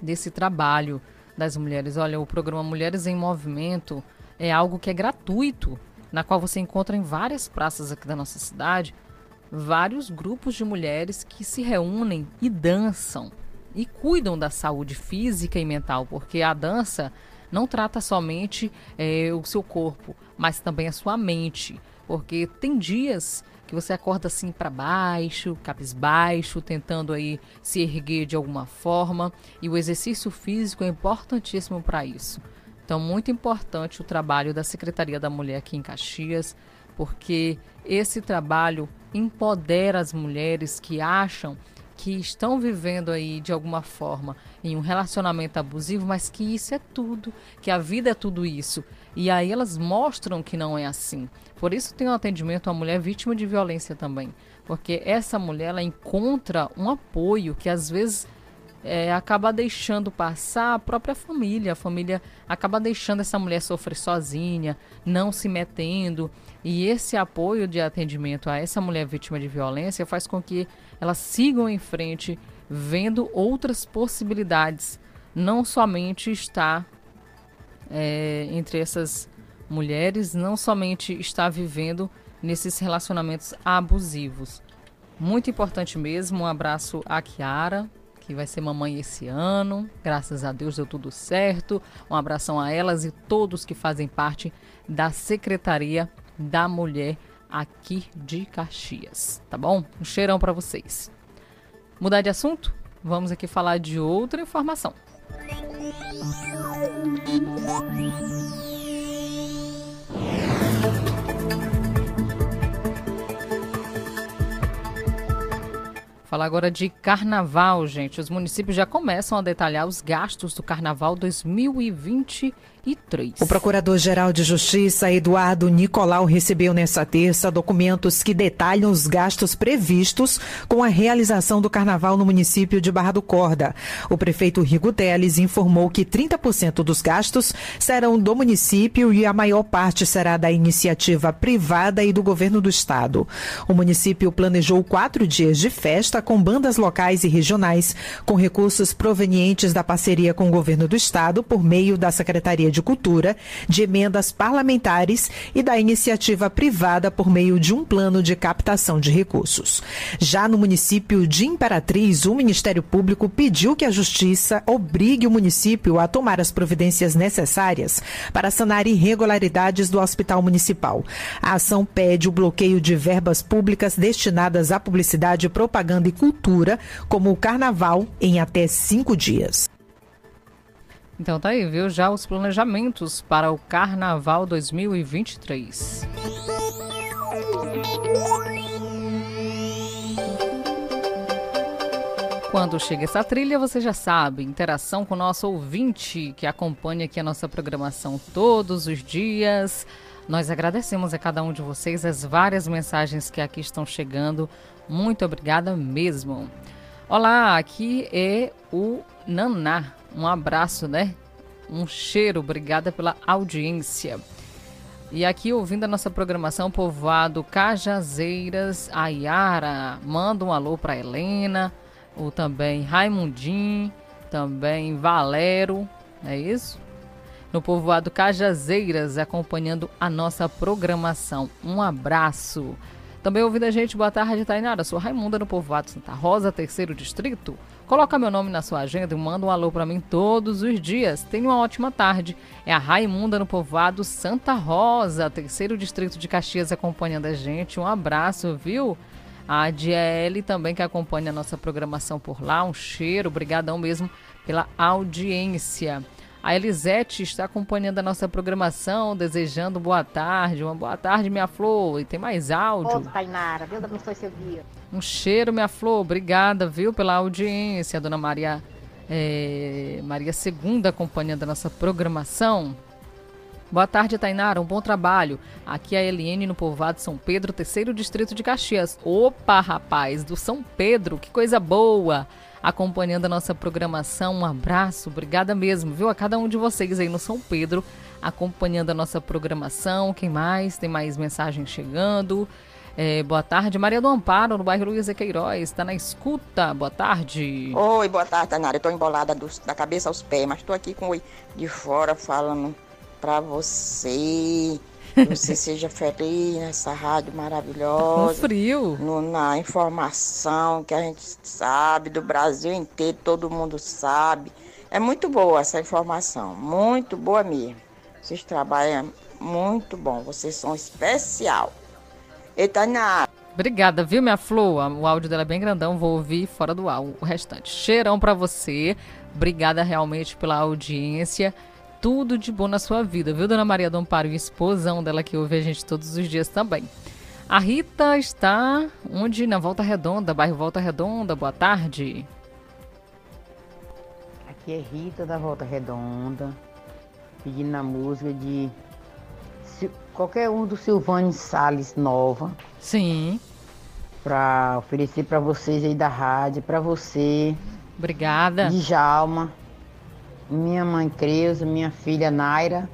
desse trabalho das mulheres. Olha, o programa Mulheres em Movimento é algo que é gratuito, na qual você encontra em várias praças aqui da nossa cidade vários grupos de mulheres que se reúnem e dançam e cuidam da saúde física e mental, porque a dança não trata somente é, o seu corpo, mas também a sua mente, porque tem dias que você acorda assim para baixo, cabisbaixo, tentando aí se erguer de alguma forma, e o exercício físico é importantíssimo para isso. Então, muito importante o trabalho da Secretaria da Mulher aqui em Caxias, porque esse trabalho empodera as mulheres que acham que estão vivendo aí de alguma forma em um relacionamento abusivo, mas que isso é tudo, que a vida é tudo isso. E aí elas mostram que não é assim. Por isso tem um atendimento à mulher vítima de violência também, porque essa mulher ela encontra um apoio que às vezes é, acaba deixando passar a própria família. A família acaba deixando essa mulher sofrer sozinha, não se metendo. E esse apoio de atendimento a essa mulher vítima de violência faz com que elas sigam em frente, vendo outras possibilidades, não somente estar é, entre essas mulheres, não somente estar vivendo nesses relacionamentos abusivos. Muito importante mesmo. Um abraço a Kiara, que vai ser mamãe esse ano. Graças a Deus deu tudo certo. Um abração a elas e todos que fazem parte da Secretaria da Mulher aqui de Caxias, tá bom? Um cheirão para vocês. Mudar de assunto? Vamos aqui falar de outra informação. Falar agora de carnaval, gente. Os municípios já começam a detalhar os gastos do carnaval 2023. O Procurador-Geral de Justiça, Eduardo Nicolau, recebeu nesta terça documentos que detalham os gastos previstos com a realização do carnaval no município de Barra do Corda. O prefeito Rigo Teles informou que 30% dos gastos serão do município e a maior parte será da iniciativa privada e do governo do estado. O município planejou quatro dias de festa com bandas locais e regionais, com recursos provenientes da parceria com o governo do estado por meio da Secretaria de Cultura, de emendas parlamentares e da iniciativa privada por meio de um plano de captação de recursos. Já no município de Imperatriz, o Ministério Público pediu que a Justiça obrigue o município a tomar as providências necessárias para sanar irregularidades do Hospital Municipal. A ação pede o bloqueio de verbas públicas destinadas à publicidade, propaganda e cultura, como o carnaval, em até cinco dias. Então tá aí, viu? Já os planejamentos para o Carnaval 2023. Quando chega essa trilha, você já sabe, interação com o nosso ouvinte que acompanha aqui a nossa programação todos os dias. Nós agradecemos a cada um de vocês as várias mensagens que aqui estão chegando. Muito obrigada mesmo. Olá, aqui é o Naná. Um abraço, né? Um cheiro, obrigada pela audiência. E aqui, ouvindo a nossa programação, povoado Cajazeiras, a Yara, manda um alô para Helena, o também Raimundinho, também Valero, é isso? No povoado Cajazeiras, acompanhando a nossa programação. Um abraço. Também ouvindo a gente, boa tarde, Tainara. Sou Raimunda no povoado Santa Rosa, terceiro distrito. Coloca meu nome na sua agenda e manda um alô para mim todos os dias. Tenha uma ótima tarde. É a Raimunda no povoado Santa Rosa, terceiro distrito de Caxias, acompanhando a gente. Um abraço, viu? A Adiele também que acompanha a nossa programação por lá. Um cheiro, obrigadão mesmo pela audiência. A Elisete está acompanhando a nossa programação, desejando boa tarde. Uma boa tarde, minha flor. E tem mais áudio. Ô, Tainara, Deus abençoe seu dia. Um cheiro, minha flor. Obrigada, viu, pela audiência. A dona Maria, é, Maria Segunda acompanhando a nossa programação. Boa tarde, Tainara. Um bom trabalho. Aqui é a Eliene no povoado São Pedro, terceiro distrito de Caxias. Opa, rapaz, do São Pedro, que coisa boa. Acompanhando a nossa programação, um abraço, obrigada mesmo, viu? A cada um de vocês aí no São Pedro, acompanhando a nossa programação. Quem mais? Tem mais mensagens chegando. É, boa tarde, Maria do Amparo, no bairro Luiz Queiroz, está na escuta. Boa tarde. Oi, boa tarde, Tainara. Eu tô embolada dos- da cabeça aos pés, mas tô aqui com o de fora falando pra você. Que você seja feliz nessa rádio maravilhosa. Com frio. No- na informação que a gente sabe, do Brasil inteiro, todo mundo sabe. É muito boa essa informação, muito boa mesmo. Vocês trabalham muito bom, vocês são especial. Eita. Obrigada, viu, minha flor? O áudio dela é bem grandão, vou ouvir fora do ar o restante. Cheirão pra você. Obrigada realmente pela audiência. Tudo de bom na sua vida, viu, dona Maria do Amparo? E esposão dela que ouve a gente todos os dias também. A Rita está onde? Na Volta Redonda, bairro Volta Redonda. Boa tarde. Aqui é Rita da Volta Redonda, pedindo na música de qualquer um do Silvane Salles Nova. Sim. Pra oferecer pra vocês aí da rádio, pra você. Obrigada. Djalma, minha mãe Creuza, minha filha Naira.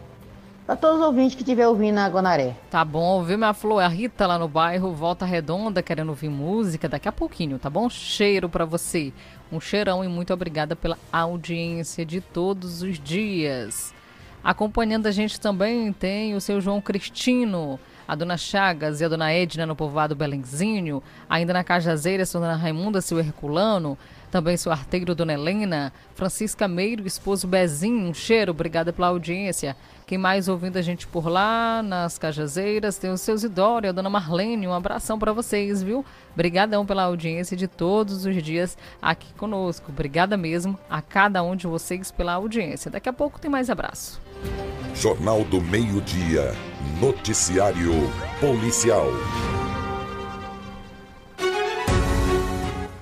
Pra todos os ouvintes que estiver ouvindo a Guanaré. Tá bom, viu, minha flor? A Rita lá no bairro Volta Redonda querendo ouvir música daqui a pouquinho, tá bom? Cheiro pra você. Um cheirão e muito obrigada pela audiência de todos os dias. Acompanhando a gente também tem o seu João Cristino, a dona Chagas e a dona Edna no povoado Belenzinho, ainda na Cajazeira, a dona Raimunda, seu Herculano, também seu arteiro, dona Helena, Francisca Meiro, esposo Bezinho, um cheiro, obrigada pela audiência. Quem mais ouvindo a gente por lá, nas Cajazeiras, tem o seu e a dona Marlene, um abração para vocês, viu? Obrigadão pela audiência de todos os dias aqui conosco. Obrigada mesmo a cada um de vocês pela audiência. Daqui a pouco tem mais abraço. Jornal do Meio-Dia. Noticiário Policial.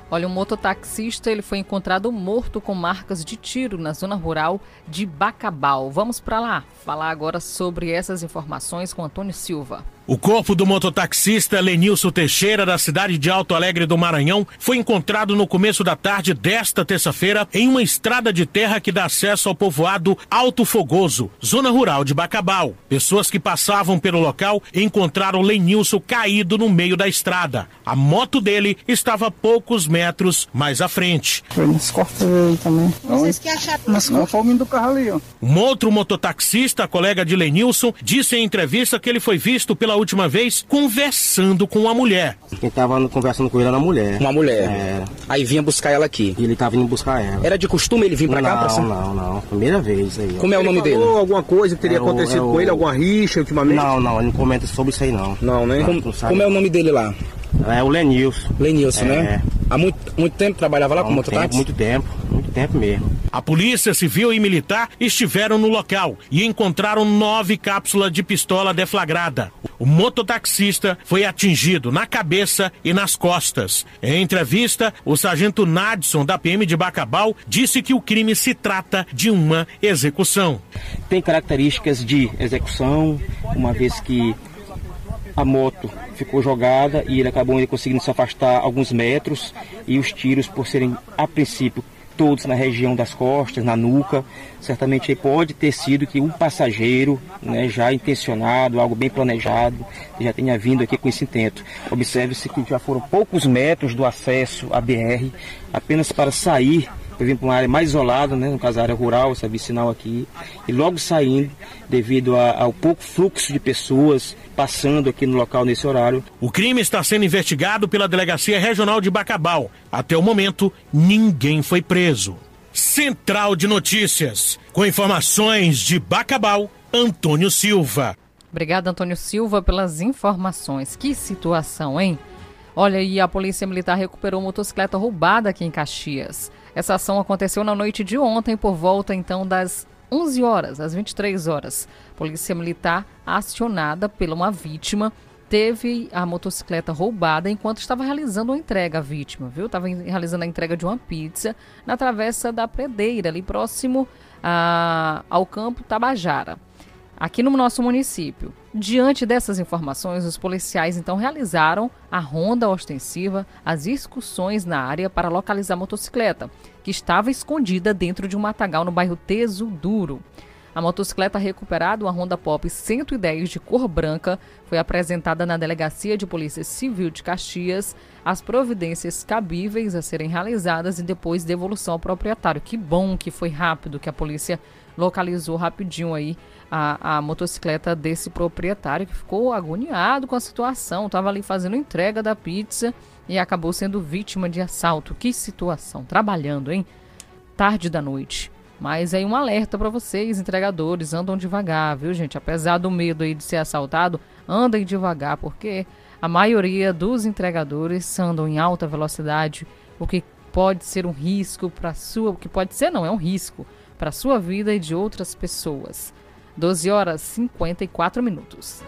Olha, um mototaxista ele foi encontrado morto com marcas de tiro na zona rural de Bacabal. Vamos para lá falar agora sobre essas informações com Antônio Silva. O corpo do mototaxista Lenilson Teixeira, da cidade de Alto Alegre do Maranhão, foi encontrado no começo da tarde desta terça-feira em uma estrada de terra que dá acesso ao povoado Alto Fogoso, zona rural de Bacabal. Pessoas que passavam pelo local encontraram Lenilson caído no meio da estrada. A moto dele estava a poucos metros mais à frente. Foi cortes aí também. Vocês que acharam? Mas não foi do carro ali, ó. Um outro mototaxista, colega de Lenilson, disse em entrevista que ele foi visto pela última vez conversando com a mulher. Quem tava conversando com ele era a mulher. Uma mulher. É. Aí vinha buscar ela aqui. E ele tava indo buscar ela. Era de costume ele vir pra cá? não, Pra cima? não, não. Primeira vez aí. ó. Como é o Ele nome dele? alguma coisa que teria acontecido com ele, alguma rixa ultimamente? Não, não, ele não comenta sobre isso aí não. Não, né? Não, Como, não como é o nome dele lá? É o Lenilson. Lenilson, É. né? Há muito, muito tempo trabalhava lá Há com um mototáxi? Muito tempo, muito tempo mesmo. A polícia civil e militar estiveram no local e encontraram nove cápsulas de pistola deflagrada. O mototaxista foi atingido na cabeça e nas costas. Em entrevista, o sargento Nadson, da PM de Bacabal, disse que o crime se trata de uma execução. Tem características de execução, uma vez que a moto ficou jogada e ele acabou conseguindo se afastar alguns metros e os tiros, por serem a princípio todos na região das costas, na nuca, certamente pode ter sido que um passageiro, né, já intencionado, algo bem planejado, já tenha vindo aqui com esse intento. Observe-se que já foram poucos metros do acesso à BR, apenas para sair eu vim para uma área mais isolada, né, no caso a área rural, essa vicinal aqui, e logo saindo, devido a- ao pouco fluxo de pessoas passando aqui no local nesse horário, O crime está sendo investigado pela Delegacia Regional de Bacabal. Até o momento, ninguém foi preso. Central de Notícias. Com informações de Bacabal, Antônio Silva. Obrigada, Antônio Silva, pelas informações. Que situação, hein? Olha, e a Polícia Militar recuperou motocicleta roubada aqui em Caxias. Essa ação aconteceu na noite de ontem, por volta então das 11 horas, às 23 horas. Polícia Militar, acionada pela uma vítima, teve a motocicleta roubada enquanto estava realizando a entrega à vítima, viu? Estava realizando a entrega de uma pizza na travessa da Predeira, ali próximo a- ao campo Tabajara aqui no nosso município. Diante dessas informações, os policiais então realizaram a ronda ostensiva, as excursões na área para localizar a motocicleta, que estava escondida dentro de um matagal no bairro Teso Duro. A motocicleta recuperada, uma Honda Pop 110 de cor branca, foi apresentada na Delegacia de Polícia Civil de Caxias, as providências cabíveis a serem realizadas e depois devolução ao proprietário. Que bom que foi rápido, que a polícia localizou rapidinho aí a, a motocicleta desse proprietário que ficou agoniado com a situação, estava ali fazendo entrega da pizza e acabou sendo vítima de assalto. Que situação, trabalhando, hein? Tarde da noite. Mas aí um alerta para vocês, entregadores, andam devagar, viu, gente? Apesar do medo aí de ser assaltado, andem devagar, porque a maioria dos entregadores andam em alta velocidade, o que pode ser um risco para sua, o que pode ser não, é um risco para sua vida e de outras pessoas. 12 horas 54 minutos.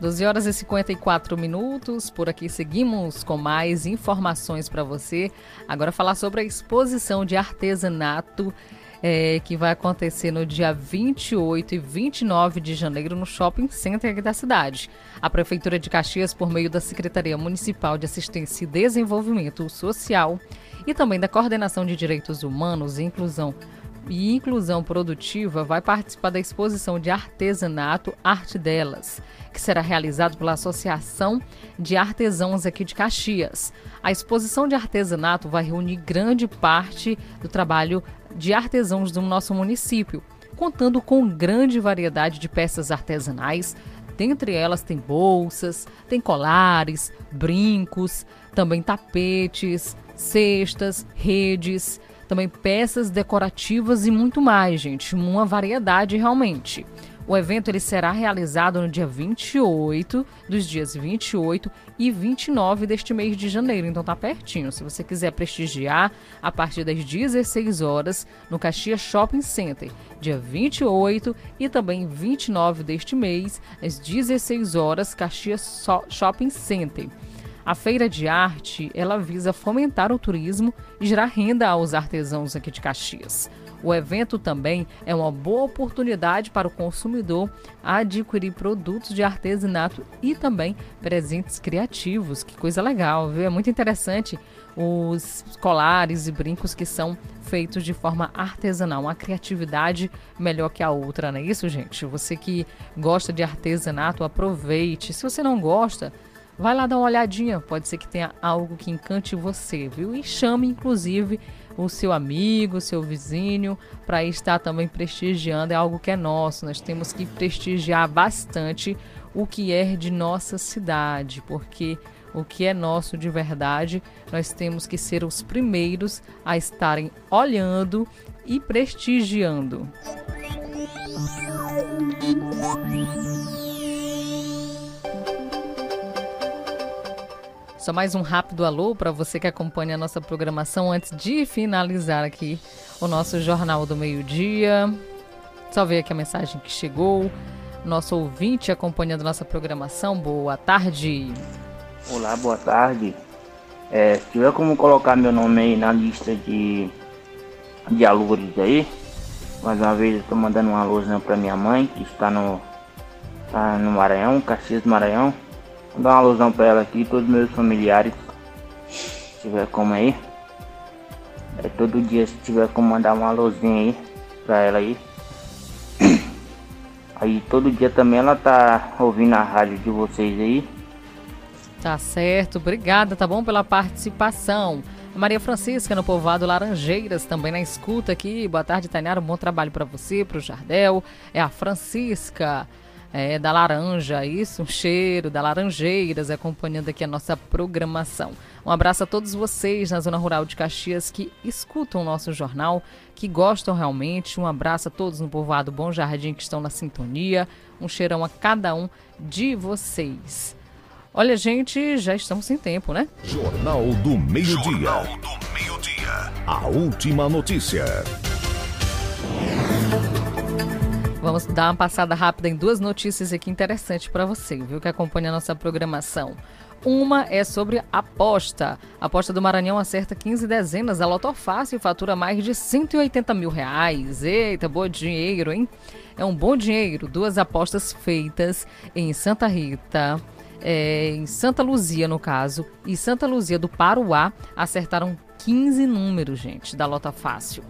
Doze horas e 54 minutos. Por aqui seguimos com mais informações para você. Agora falar sobre a exposição de artesanato é, que vai acontecer no dia 28 e 29 de janeiro no Shopping Center aqui da cidade. A Prefeitura de Caxias, por meio da Secretaria Municipal de Assistência e Desenvolvimento Social e também da Coordenação de Direitos Humanos e Inclusão e Inclusão Produtiva, vai participar da exposição de artesanato Arte Delas, que será realizado pela Associação de Artesãos aqui de Caxias. A exposição de artesanato vai reunir grande parte do trabalho de artesãos do nosso município, contando com grande variedade de peças artesanais. Dentre elas tem bolsas, tem colares, brincos, também tapetes, cestas, redes, também peças decorativas e muito mais, gente. Uma variedade realmente. O evento ele será realizado no dia 28, dos dias 28 e 29 deste mês de janeiro, então tá pertinho. Se você quiser prestigiar, a partir das 16 horas no Caxias Shopping Center, dia 28 e também 29 deste mês, às 16 horas, Caxias Shopping Center. A feira de arte, ela visa fomentar o turismo e gerar renda aos artesãos aqui de Caxias. O evento também é uma boa oportunidade para o consumidor adquirir produtos de artesanato e também presentes criativos. Que coisa legal, viu? É muito interessante os colares e brincos que são feitos de forma artesanal, uma criatividade melhor que a outra, não é isso, gente? Você que gosta de artesanato, aproveite. Se você não gosta, vai lá dar uma olhadinha, pode ser que tenha algo que encante você, viu? E chame inclusive o seu amigo, o seu vizinho, para estar também prestigiando. É algo que é nosso. Nós temos que prestigiar bastante o que é de nossa cidade, porque o que é nosso de verdade, nós temos que ser os primeiros a estarem olhando e prestigiando. Só mais um rápido alô para você que acompanha a nossa programação antes de finalizar aqui o nosso Jornal do Meio-Dia. Só ver aqui a mensagem que chegou. Nosso ouvinte acompanhando nossa programação. Boa tarde. Olá, boa tarde. É, se tiver como colocar meu nome aí na lista de, de alunos aí, mais uma vez eu estou mandando um alôzinho para minha mãe, que está no, tá no Maranhão, Caxias do Maranhão. Dar uma alusão pra ela aqui, todos os meus familiares. Se tiver como aí. É, todo dia se tiver como mandar uma luzinha aí pra ela aí. Aí todo dia também ela tá ouvindo a rádio de vocês aí. Tá certo, obrigada, tá bom pela participação. Maria Francisca no povoado Laranjeiras, também na escuta aqui. Boa tarde, Tainara. Um bom trabalho para você, para o Jardel. É a Francisca é, da laranja, isso, um cheiro da Laranjeiras, acompanhando aqui a nossa programação. Um abraço a todos vocês na Zona Rural de Caxias que escutam o nosso jornal, que gostam realmente. Um abraço a todos no povoado Bom Jardim que estão na sintonia. Um cheirão a cada um de vocês. Olha, gente, já estamos sem tempo, né? Jornal do Meio-Dia. Jornal do Meio-Dia. A última notícia. Vamos dar uma passada rápida em duas notícias aqui interessantes para você, viu, que acompanha a nossa programação. Uma é sobre aposta. A aposta do Maranhão acerta 15 dezenas. A Loto Fácil fatura mais de 180 mil reais. Eita, bom dinheiro, hein? É um bom dinheiro. Duas apostas feitas em Santa Rita, é, em Santa Luzia, no caso, e Santa Luzia do Paruá acertaram 15 números, gente, da Lota Fácil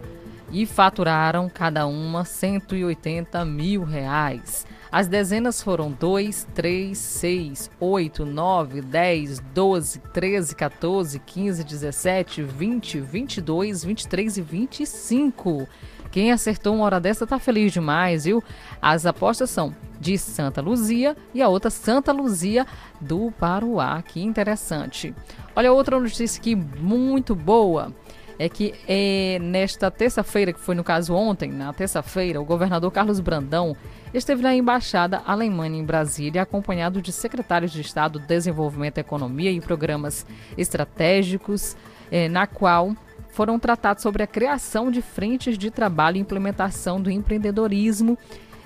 e faturaram cada uma 180 mil reais. As dezenas foram 2, 3, 6, 8, 9, 10, 12, 13, 14, 15, 17, 20, 22, 23 e 25. Quem acertou uma hora dessa tá feliz demais, viu? As apostas são de Santa Luzia e a outra Santa Luzia do Paruá. Que interessante. Olha outra notícia aqui muito boa é que é, nesta terça-feira, que foi no caso ontem, na terça-feira, o governador Carlos Brandão esteve na embaixada alemã em Brasília, acompanhado de secretários de Estado de Desenvolvimento, Economia e Programas Estratégicos, é, na qual foram tratados sobre a criação de frentes de trabalho e implementação do empreendedorismo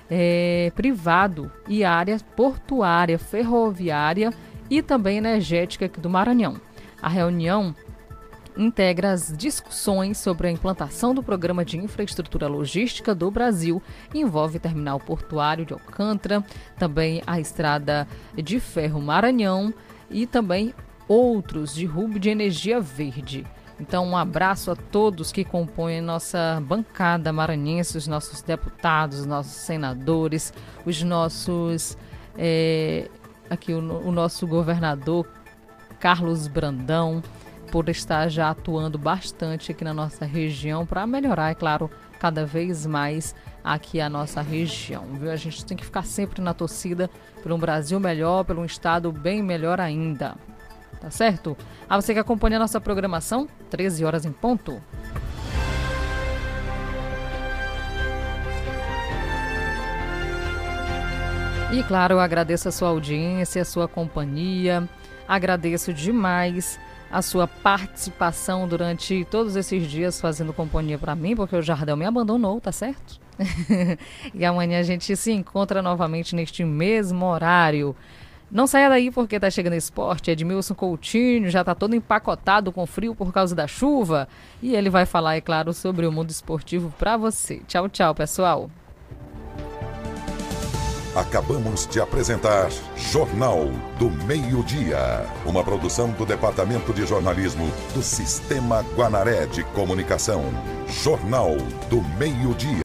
é, privado e área portuária, ferroviária e também energética aqui do Maranhão. A reunião integra as discussões sobre a implantação do Programa de Infraestrutura Logística do Brasil, envolve terminal portuário de Alcântara, também a estrada de ferro Maranhão e também outros de rubo de energia verde. Então, um abraço a todos que compõem nossa bancada maranhense, os nossos deputados, os nossos senadores, os nossos. É, aqui, o, o nosso governador Carlos Brandão, por estar já atuando bastante aqui na nossa região para melhorar, é claro, cada vez mais aqui a nossa região. Viu? A gente tem que ficar sempre na torcida por um Brasil melhor, por um estado bem melhor ainda. Tá certo? A você que acompanha a nossa programação, 13 horas em ponto. E claro, eu agradeço a sua audiência, a sua companhia, agradeço demais a sua participação durante todos esses dias fazendo companhia para mim, porque o Jardel me abandonou, tá certo? e amanhã a gente se encontra novamente neste mesmo horário. Não saia daí porque tá chegando esporte. Edmilson Coutinho já tá todo empacotado com frio por causa da chuva. E ele vai falar, é claro, sobre o mundo esportivo para você. Tchau, tchau, pessoal. Acabamos de apresentar Jornal do Meio-Dia, uma produção do Departamento de Jornalismo do Sistema Guanaré de Comunicação. Jornal do Meio-Dia.